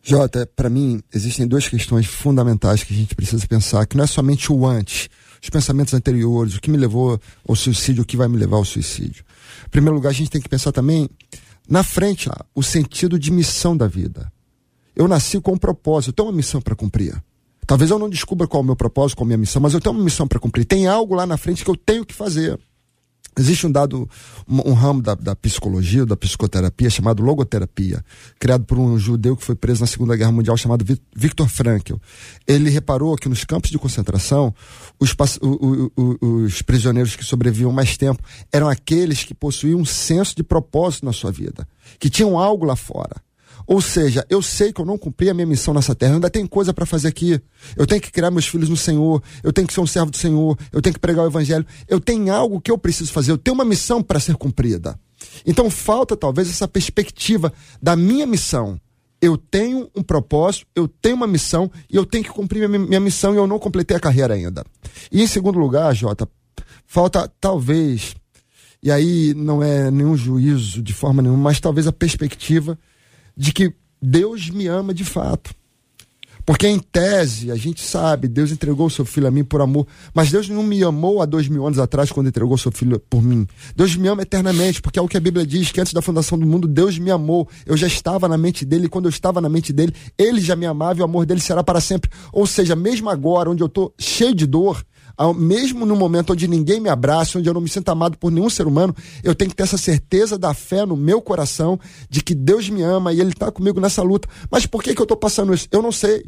Jota, para mim, existem duas questões fundamentais que a gente precisa pensar, que não é somente o antes, os pensamentos anteriores, o que me levou ao suicídio, o que vai me levar ao suicídio. Em primeiro lugar, a gente tem que pensar também na frente, o sentido de missão da vida. Eu nasci com um propósito, eu tenho uma missão para cumprir. Talvez eu não descubra qual é o meu propósito, qual é a minha missão, mas eu tenho uma missão para cumprir. Tem algo lá na frente que eu tenho que fazer. Existe um dado, um, um ramo da, da, psicologia, da psicoterapia, chamado logoterapia, criado por um judeu que foi preso na Segunda Guerra Mundial, chamado Viktor Frankl. Ele reparou que nos campos de concentração, os, os prisioneiros que sobreviviam mais tempo eram aqueles que possuíam um senso de propósito na sua vida, que tinham algo lá fora. Ou seja, eu sei que eu não cumpri a minha missão nessa terra, eu ainda tem coisa para fazer aqui. Eu tenho que criar meus filhos no Senhor, eu tenho que ser um servo do Senhor, eu tenho que pregar o evangelho. Eu tenho algo que eu preciso fazer, eu tenho uma missão para ser cumprida. Então falta talvez essa perspectiva da minha missão. Eu tenho um propósito, eu tenho uma missão e eu tenho que cumprir minha, minha missão e eu não completei a carreira ainda. E em segundo lugar, Jota, falta talvez, e aí não é nenhum juízo de forma nenhuma, mas talvez a perspectiva de que Deus me ama de fato. Porque em tese, a gente sabe, Deus entregou o seu filho a mim por amor, mas Deus não me amou há dois mil anos atrás quando entregou o seu filho por mim. Deus me ama eternamente, porque é o que a Bíblia diz, que antes da fundação do mundo, Deus me amou. Eu já estava na mente dele, e quando eu estava na mente dele, ele já me amava e o amor dele será para sempre. Ou seja, mesmo agora, onde eu estou cheio de dor, mesmo no momento onde ninguém me abraça, onde eu não me sinto amado por nenhum ser humano, eu tenho que ter essa certeza da fé no meu coração de que Deus me ama e Ele está comigo nessa luta. Mas por que, que eu estou passando isso? Eu não sei.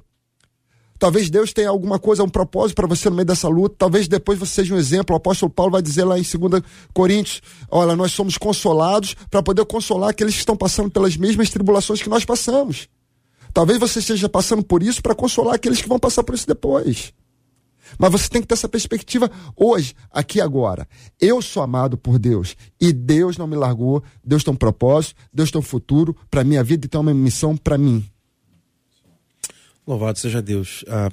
Talvez Deus tenha alguma coisa, um propósito para você no meio dessa luta. Talvez depois você seja um exemplo. O apóstolo Paulo vai dizer lá em 2 Coríntios: olha, nós somos consolados para poder consolar aqueles que estão passando pelas mesmas tribulações que nós passamos. Talvez você esteja passando por isso para consolar aqueles que vão passar por isso depois. Mas você tem que ter essa perspectiva hoje, aqui agora. Eu sou amado por Deus e Deus não me largou. Deus tem um propósito, Deus tem um futuro para minha vida e tem uma missão para mim.
Louvado seja Deus. Ah,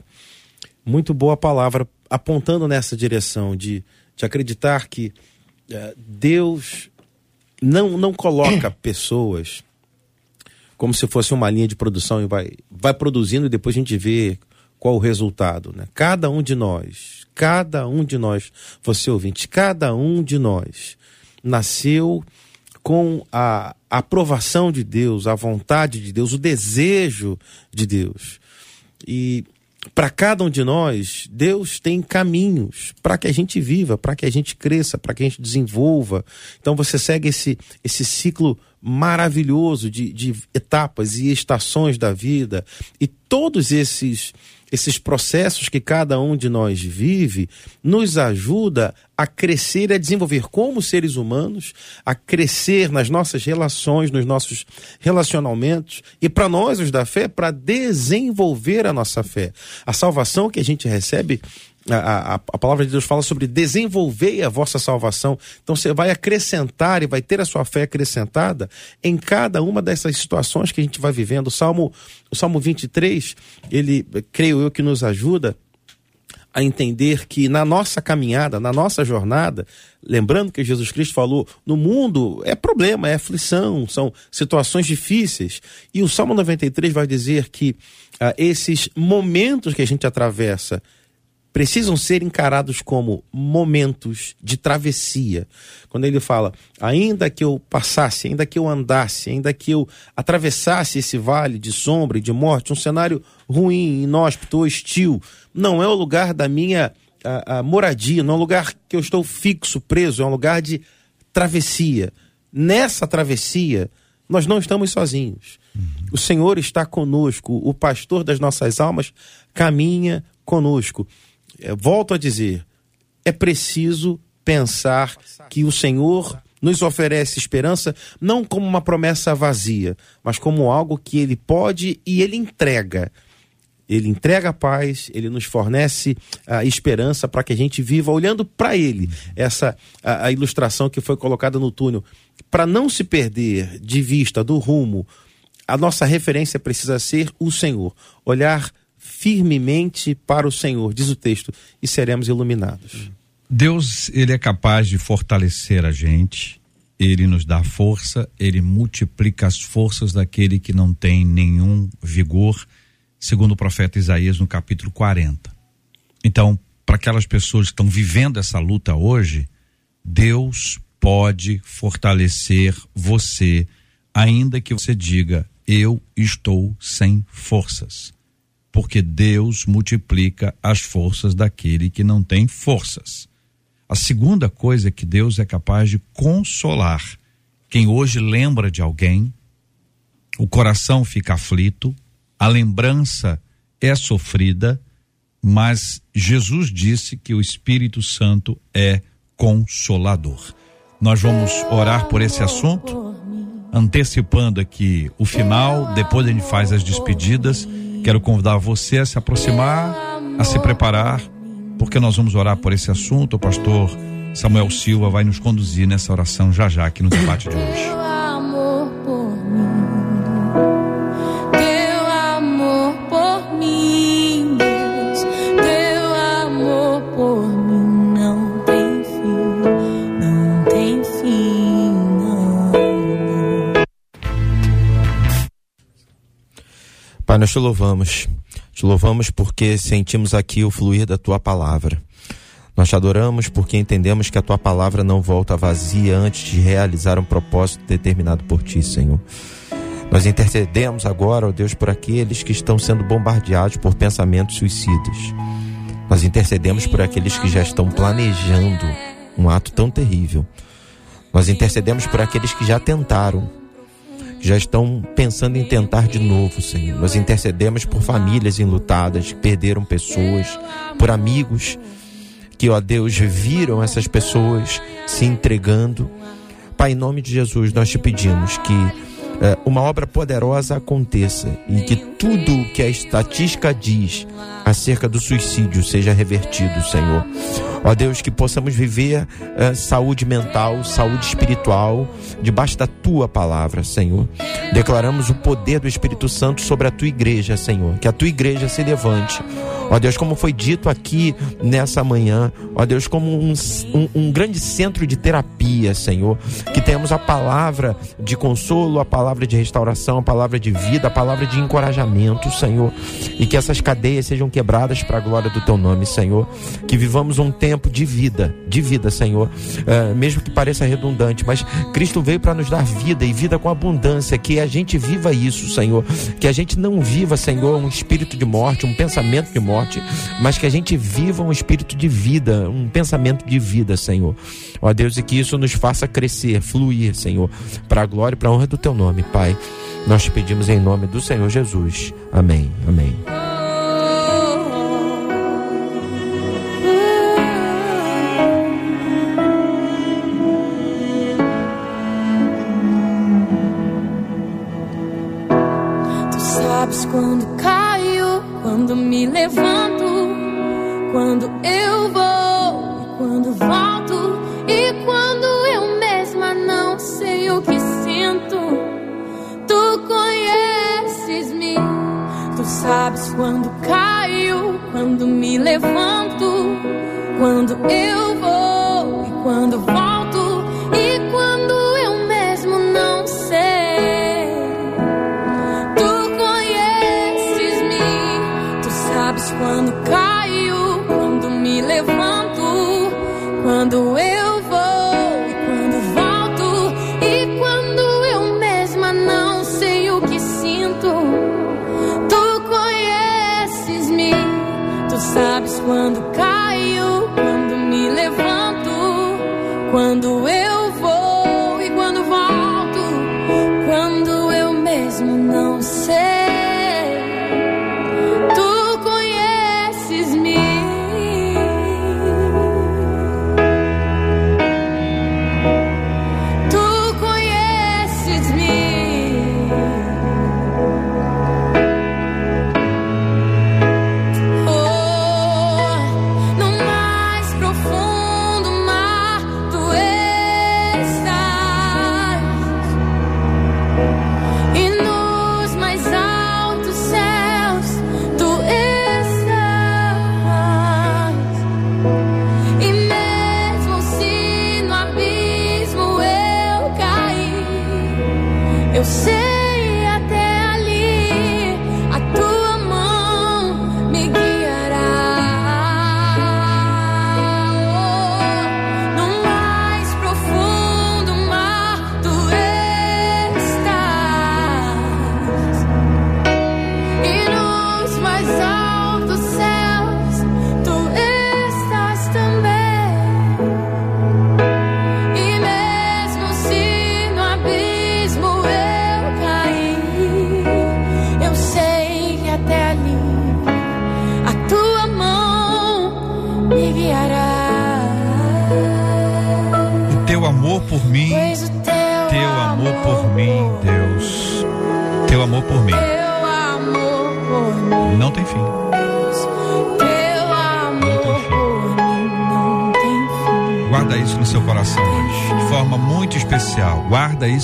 muito boa palavra apontando nessa direção de, de acreditar que eh, Deus não, não coloca <clears throat> pessoas como se fosse uma linha de produção e vai, vai produzindo e depois a gente vê qual o resultado, né? Cada um de nós, cada um de nós, você ouvinte, cada um de nós nasceu com a aprovação de Deus, a vontade de Deus, o desejo de Deus. E para cada um de nós, Deus tem caminhos para que a gente viva, para que a gente cresça, para que a gente desenvolva. Então você segue esse, esse ciclo maravilhoso de, de etapas e estações da vida. E todos esses esses processos que cada um de nós vive, nos ajuda a crescer e a desenvolver como seres humanos, a crescer nas nossas relações, nos nossos relacionamentos e para nós, os da fé, para desenvolver a nossa fé. A salvação que a gente recebe a, a, a, palavra de Deus fala sobre desenvolver a vossa salvação. Então você vai acrescentar e vai ter a sua fé acrescentada em cada uma dessas situações que a gente vai vivendo. O Salmo, o Salmo 23, ele, creio eu, que nos ajuda a entender que na nossa caminhada, na nossa jornada, lembrando que Jesus Cristo falou, no mundo é problema, é aflição, são situações difíceis. E o Salmo 93 vai dizer que ah, esses momentos que a gente atravessa, precisam ser encarados como momentos de travessia. Quando ele fala, ainda que eu passasse, ainda que eu andasse, ainda que eu atravessasse esse vale de sombra e de morte, um cenário ruim, inóspito, hostil, não é o lugar da minha a, a moradia, não é um lugar que eu estou fixo, preso, é um lugar de travessia. Nessa travessia, nós não estamos sozinhos. Uhum. O Senhor está conosco, o pastor das nossas almas caminha conosco volto a dizer, é preciso pensar que o Senhor nos oferece esperança não como uma promessa vazia, mas como algo que ele pode e ele entrega. Ele entrega a paz, ele nos fornece a esperança para que a gente viva olhando para ele. Essa a, a, ilustração que foi colocada no túnel, para não se perder de vista do rumo, a nossa referência precisa ser o Senhor. Olhar firmemente para o Senhor, diz o texto, e seremos iluminados.
Deus, ele é capaz de fortalecer a gente, ele nos dá força, ele multiplica as forças daquele que não tem nenhum vigor, segundo o profeta Isaías no capítulo 40. Então, para aquelas pessoas que estão vivendo essa luta hoje, Deus pode fortalecer você, ainda que você diga: Eu estou sem forças porque Deus multiplica as forças daquele que não tem forças. A segunda coisa é que Deus é capaz de consolar quem hoje lembra de alguém, o coração fica aflito, a lembrança é sofrida, mas Jesus disse que o Espírito Santo é consolador. Nós vamos orar por esse assunto, antecipando aqui o final, depois a gente faz as despedidas Quero convidar você a se aproximar, a se preparar, porque nós vamos orar por esse assunto. O pastor Samuel Silva vai nos conduzir nessa oração já já aqui no debate de hoje.
Te louvamos. Te louvamos porque sentimos aqui o fluir da tua palavra. Nós te adoramos porque entendemos que a tua palavra não volta vazia antes de realizar um propósito determinado por ti, Senhor. Nós intercedemos agora, ó Deus, por aqueles que estão sendo bombardeados por pensamentos suicidas. Nós intercedemos por aqueles que já estão planejando um ato tão terrível. Nós intercedemos por aqueles que já tentaram já estão pensando em tentar de novo, Senhor. Nós intercedemos por famílias enlutadas que perderam pessoas, por amigos que, ó Deus, viram essas pessoas se entregando. Pai, em nome de Jesus, nós te pedimos que é, uma obra poderosa aconteça e que tudo que a estatística diz acerca do suicídio seja revertido, Senhor. Ó Deus, que possamos viver é, saúde mental, saúde espiritual, debaixo da tua palavra, Senhor. Declaramos o poder do Espírito Santo sobre a tua igreja, Senhor. Que a tua igreja se levante
Ó Deus, como foi dito aqui nessa manhã, ó Deus, como um, um, um grande centro de terapia, Senhor, que tenhamos a palavra de consolo, a palavra de restauração, a palavra de vida, a palavra de encorajamento, Senhor, e que essas cadeias sejam quebradas para a glória do Teu nome, Senhor, que vivamos um tempo de vida, de vida, Senhor, uh, mesmo que pareça redundante, mas Cristo veio para nos dar vida e vida com abundância, que a gente viva isso, Senhor, que a gente não viva, Senhor, um espírito de morte, um pensamento de morte, mas que a gente viva um espírito de vida, um pensamento de vida, Senhor. Ó Deus, e que isso nos faça crescer, fluir, Senhor, para a glória e para a honra do teu nome, Pai. Nós te pedimos em nome do Senhor Jesus. Amém. Amém.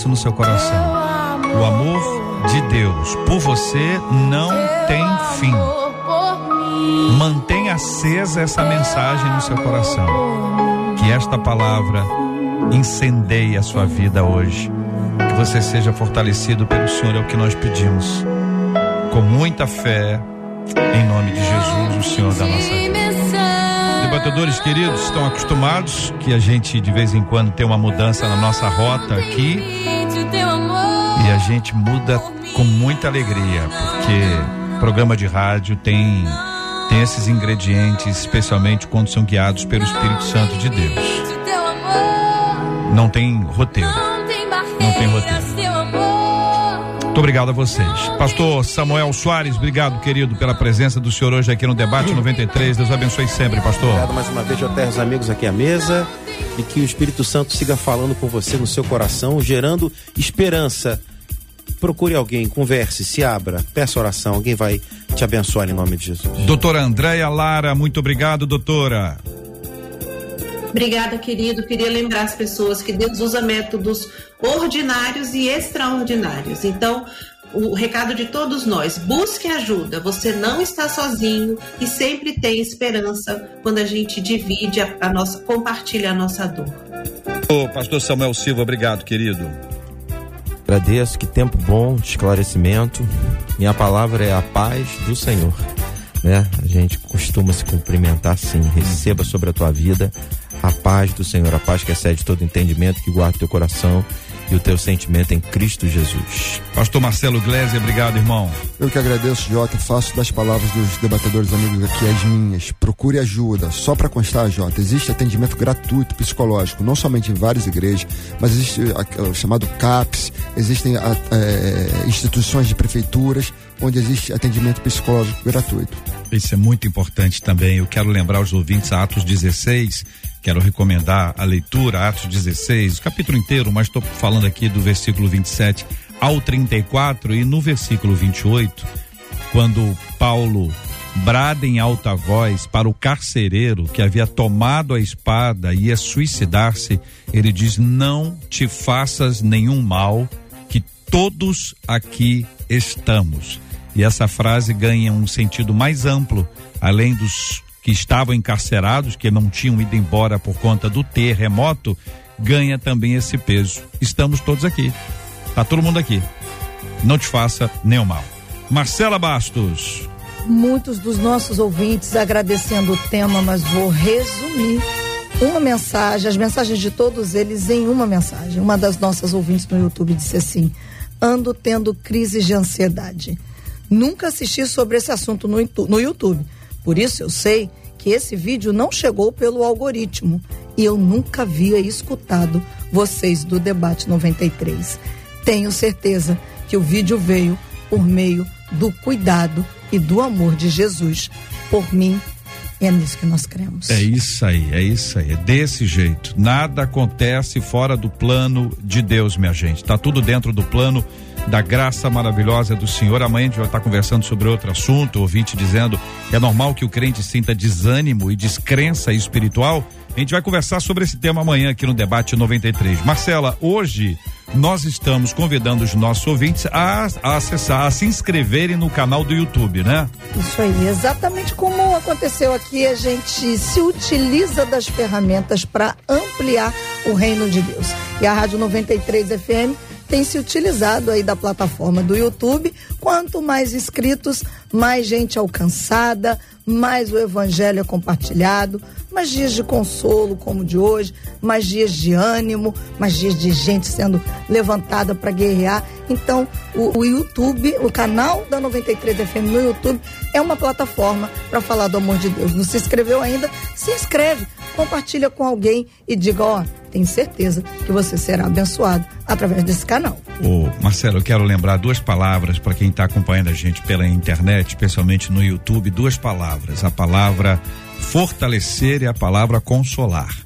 Isso no seu coração. O amor de Deus por você não tem fim. Mantenha acesa essa mensagem no seu coração. Que esta palavra incendeie a sua vida hoje. Que você seja fortalecido pelo Senhor, é o que nós pedimos. Com muita fé, em nome de Jesus, o Senhor da nossa vida. Debatedores queridos estão acostumados que a gente de vez em quando tem uma mudança na nossa rota aqui e a gente muda com muita alegria, porque programa de rádio tem tem esses ingredientes, especialmente quando são guiados pelo Espírito Santo de Deus. Não tem roteiro. Não tem roteiro. Muito obrigado a vocês. Pastor Samuel Soares, obrigado, querido, pela presença do senhor hoje aqui no Debate <clears throat> 93. Deus abençoe sempre, pastor.
Obrigado mais uma vez, Joté, os amigos aqui à mesa. E que o Espírito Santo siga falando com você no seu coração, gerando esperança procure alguém, converse, se abra, peça oração, alguém vai te abençoar em nome de Jesus.
Doutora Andréia Lara, muito obrigado, doutora.
Obrigada, querido. Queria lembrar as pessoas que Deus usa métodos ordinários e extraordinários. Então, o recado de todos nós: busque ajuda. Você não está sozinho e sempre tem esperança quando a gente divide a, a nossa, compartilha a nossa dor.
Ô, pastor Samuel Silva, obrigado, querido.
Agradeço, que tempo bom de esclarecimento. Minha palavra é a paz do Senhor. Né? A gente costuma se cumprimentar assim. Receba sobre a tua vida a paz do Senhor, a paz que excede todo entendimento, que guarda o teu coração e o teu sentimento em Cristo Jesus.
Pastor Marcelo Glésia, obrigado, irmão.
Eu que agradeço, Jota. Faço das palavras dos debatedores amigos aqui as minhas. Procure ajuda. Só para constar, Jota, existe atendimento gratuito psicológico, não somente em várias igrejas, mas existe o chamado CAPS, existem é, instituições de prefeituras onde existe atendimento psicológico gratuito.
Isso é muito importante também. Eu quero lembrar os ouvintes Atos 16 Quero recomendar a leitura, Atos 16, o capítulo inteiro, mas estou falando aqui do versículo 27 ao 34 e no versículo 28, quando Paulo brada em alta voz para o carcereiro que havia tomado a espada e ia suicidar-se, ele diz: Não te faças nenhum mal, que todos aqui estamos. E essa frase ganha um sentido mais amplo, além dos que estavam encarcerados, que não tinham ido embora por conta do terremoto, ganha também esse peso. Estamos todos aqui. Tá todo mundo aqui. Não te faça nenhum mal. Marcela Bastos.
Muitos dos nossos ouvintes agradecendo o tema, mas vou resumir uma mensagem, as mensagens de todos eles em uma mensagem. Uma das nossas ouvintes no YouTube disse assim: ando tendo crises de ansiedade. Nunca assisti sobre esse assunto no, no YouTube por isso eu sei que esse vídeo não chegou pelo algoritmo e eu nunca havia escutado vocês do Debate 93. Tenho certeza que o vídeo veio por meio do cuidado e do amor de Jesus por mim. É nisso que nós cremos.
É isso aí, é isso aí, é desse jeito. Nada acontece fora do plano de Deus, minha gente. Tá tudo dentro do plano da graça maravilhosa do Senhor. Amanhã a gente vai estar conversando sobre outro assunto, ouvinte dizendo é normal que o crente sinta desânimo e descrença espiritual. A gente vai conversar sobre esse tema amanhã aqui no Debate 93. Marcela, hoje nós estamos convidando os nossos ouvintes a, a, acessar, a se inscreverem no canal do YouTube, né?
Isso aí, exatamente como aconteceu aqui, a gente se utiliza das ferramentas para ampliar o reino de Deus. E a Rádio 93 FM tem se utilizado aí da plataforma do YouTube. Quanto mais inscritos, mais gente alcançada, mais o evangelho é compartilhado, mais dias de consolo como de hoje, mais dias de ânimo, mais dias de gente sendo levantada para guerrear. Então, o, o, YouTube, o canal da 93 FM no YouTube é uma plataforma para falar do amor de Deus. Não se inscreveu ainda? Se inscreve, compartilha com alguém e diga, ó, tenho certeza que você será abençoado através desse canal.
Ô, Marcelo, eu quero lembrar duas palavras para quem está acompanhando a gente pela internet, especialmente no YouTube, duas palavras. A palavra fortalecer e a palavra consolar.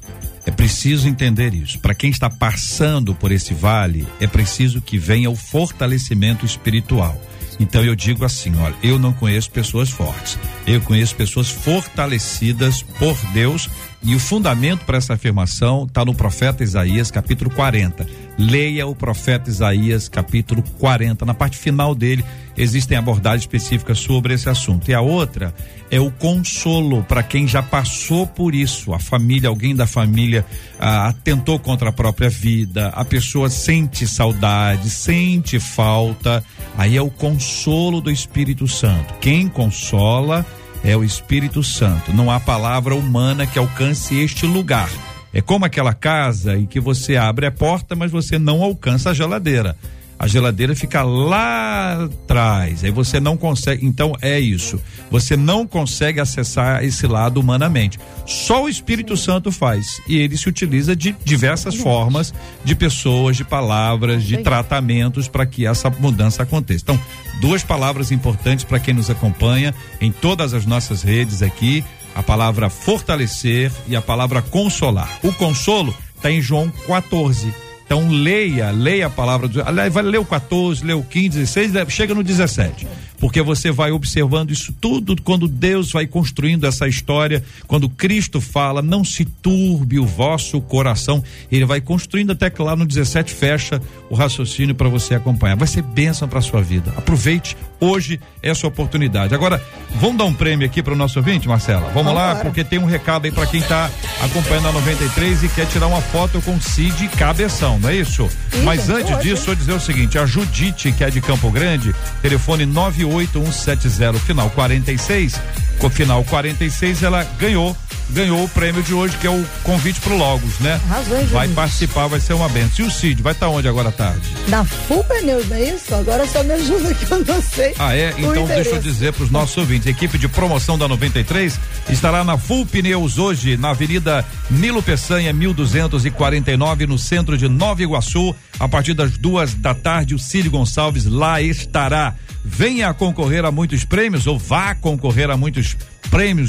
É preciso entender isso. Para quem está passando por esse vale, é preciso que venha o fortalecimento espiritual. Então eu digo assim, olha, eu não conheço pessoas fortes. Eu conheço pessoas fortalecidas por Deus e o fundamento para essa afirmação está no profeta Isaías, capítulo 40. Leia o profeta Isaías, capítulo 40. Na parte final dele, existem abordagens específicas sobre esse assunto. E a outra é o consolo para quem já passou por isso. A família, alguém da família ah, atentou contra a própria vida, a pessoa sente saudade, sente falta. Aí é o consolo do Espírito Santo. Quem consola é o Espírito Santo. Não há palavra humana que alcance este lugar. É como aquela casa em que você abre a porta, mas você não alcança a geladeira. A geladeira fica lá atrás, aí você não consegue. Então é isso. Você não consegue acessar esse lado humanamente. Só o Espírito Santo faz. E ele se utiliza de diversas formas, de pessoas, de palavras, de tratamentos para que essa mudança aconteça. Então, duas palavras importantes para quem nos acompanha em todas as nossas redes aqui: a palavra fortalecer e a palavra consolar. O consolo está em João 14. Então leia, leia a palavra do. Aliás, vai ler o 14, lê o 15, 16, chega no 17. porque você vai observando isso tudo quando Deus vai construindo essa história, quando Cristo fala, não se turbe o vosso coração, ele vai construindo até que lá no 17 fecha o raciocínio para você acompanhar. Vai ser bênção para sua vida. Aproveite hoje essa oportunidade. Agora, vamos dar um prêmio aqui para o nosso ouvinte, Marcela? Vamos lá, porque tem um recado aí para quem está acompanhando a 93 e quer tirar uma foto com Cid Cabeção, não é isso? Mas antes hoje. disso, vou dizer o seguinte: a Judite, que é de Campo Grande, telefone 98170 final 46, com final 46, ela ganhou ganhou o prêmio de hoje, que é o convite pro Logos, né? Arrasou, vai participar, vai ser uma benção. E o Cid, vai estar tá onde agora à tarde?
Na Full Pneus, não é isso? Agora só me ajuda que eu não sei.
Ah, é? Então deixa eu dizer pros nossos ouvintes, a equipe de promoção da 93 estará na Full Pneus hoje, na Avenida Nilo Peçanha, 1249, no centro de Nova Iguaçu, a partir das duas da tarde, o Cid Gonçalves lá estará. Venha concorrer a muitos prêmios ou vá concorrer a muitos prêmios,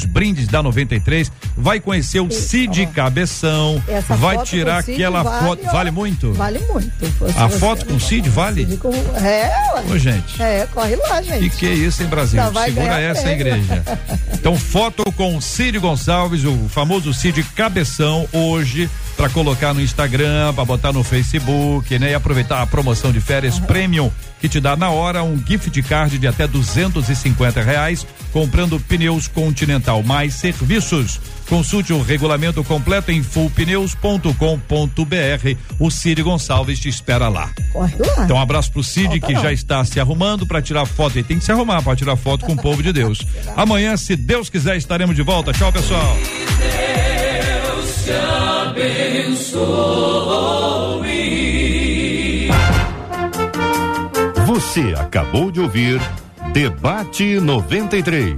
brindes da 93. Vai conhecer o Cid Cabeção. Essa vai tirar aquela vale, foto. Ó, vale muito?
Vale muito.
A foto com o Cid vale? Cid com...
É, ué.
Ô, gente.
É, corre lá, gente.
E que é isso, hein, Brasil? Segura essa, prêmio. igreja. então, foto com o Cid Gonçalves, o famoso Cid Cabeção, hoje para colocar no Instagram, para botar no Facebook, né? E aproveitar a promoção de férias uhum. Premium que te dá na hora um gift card de até duzentos e reais comprando pneus Continental mais serviços. Consulte o regulamento completo em fullpneus.com.br. O Cid Gonçalves te espera lá.
Corre lá.
Então, um abraço pro Cid, que não. já está se arrumando para tirar foto. Ele tem que se arrumar para tirar foto com o povo de Deus. <laughs> Amanhã, se Deus quiser, estaremos de volta. Tchau, pessoal. Deus te abençoe. Você acabou de ouvir Debate 93.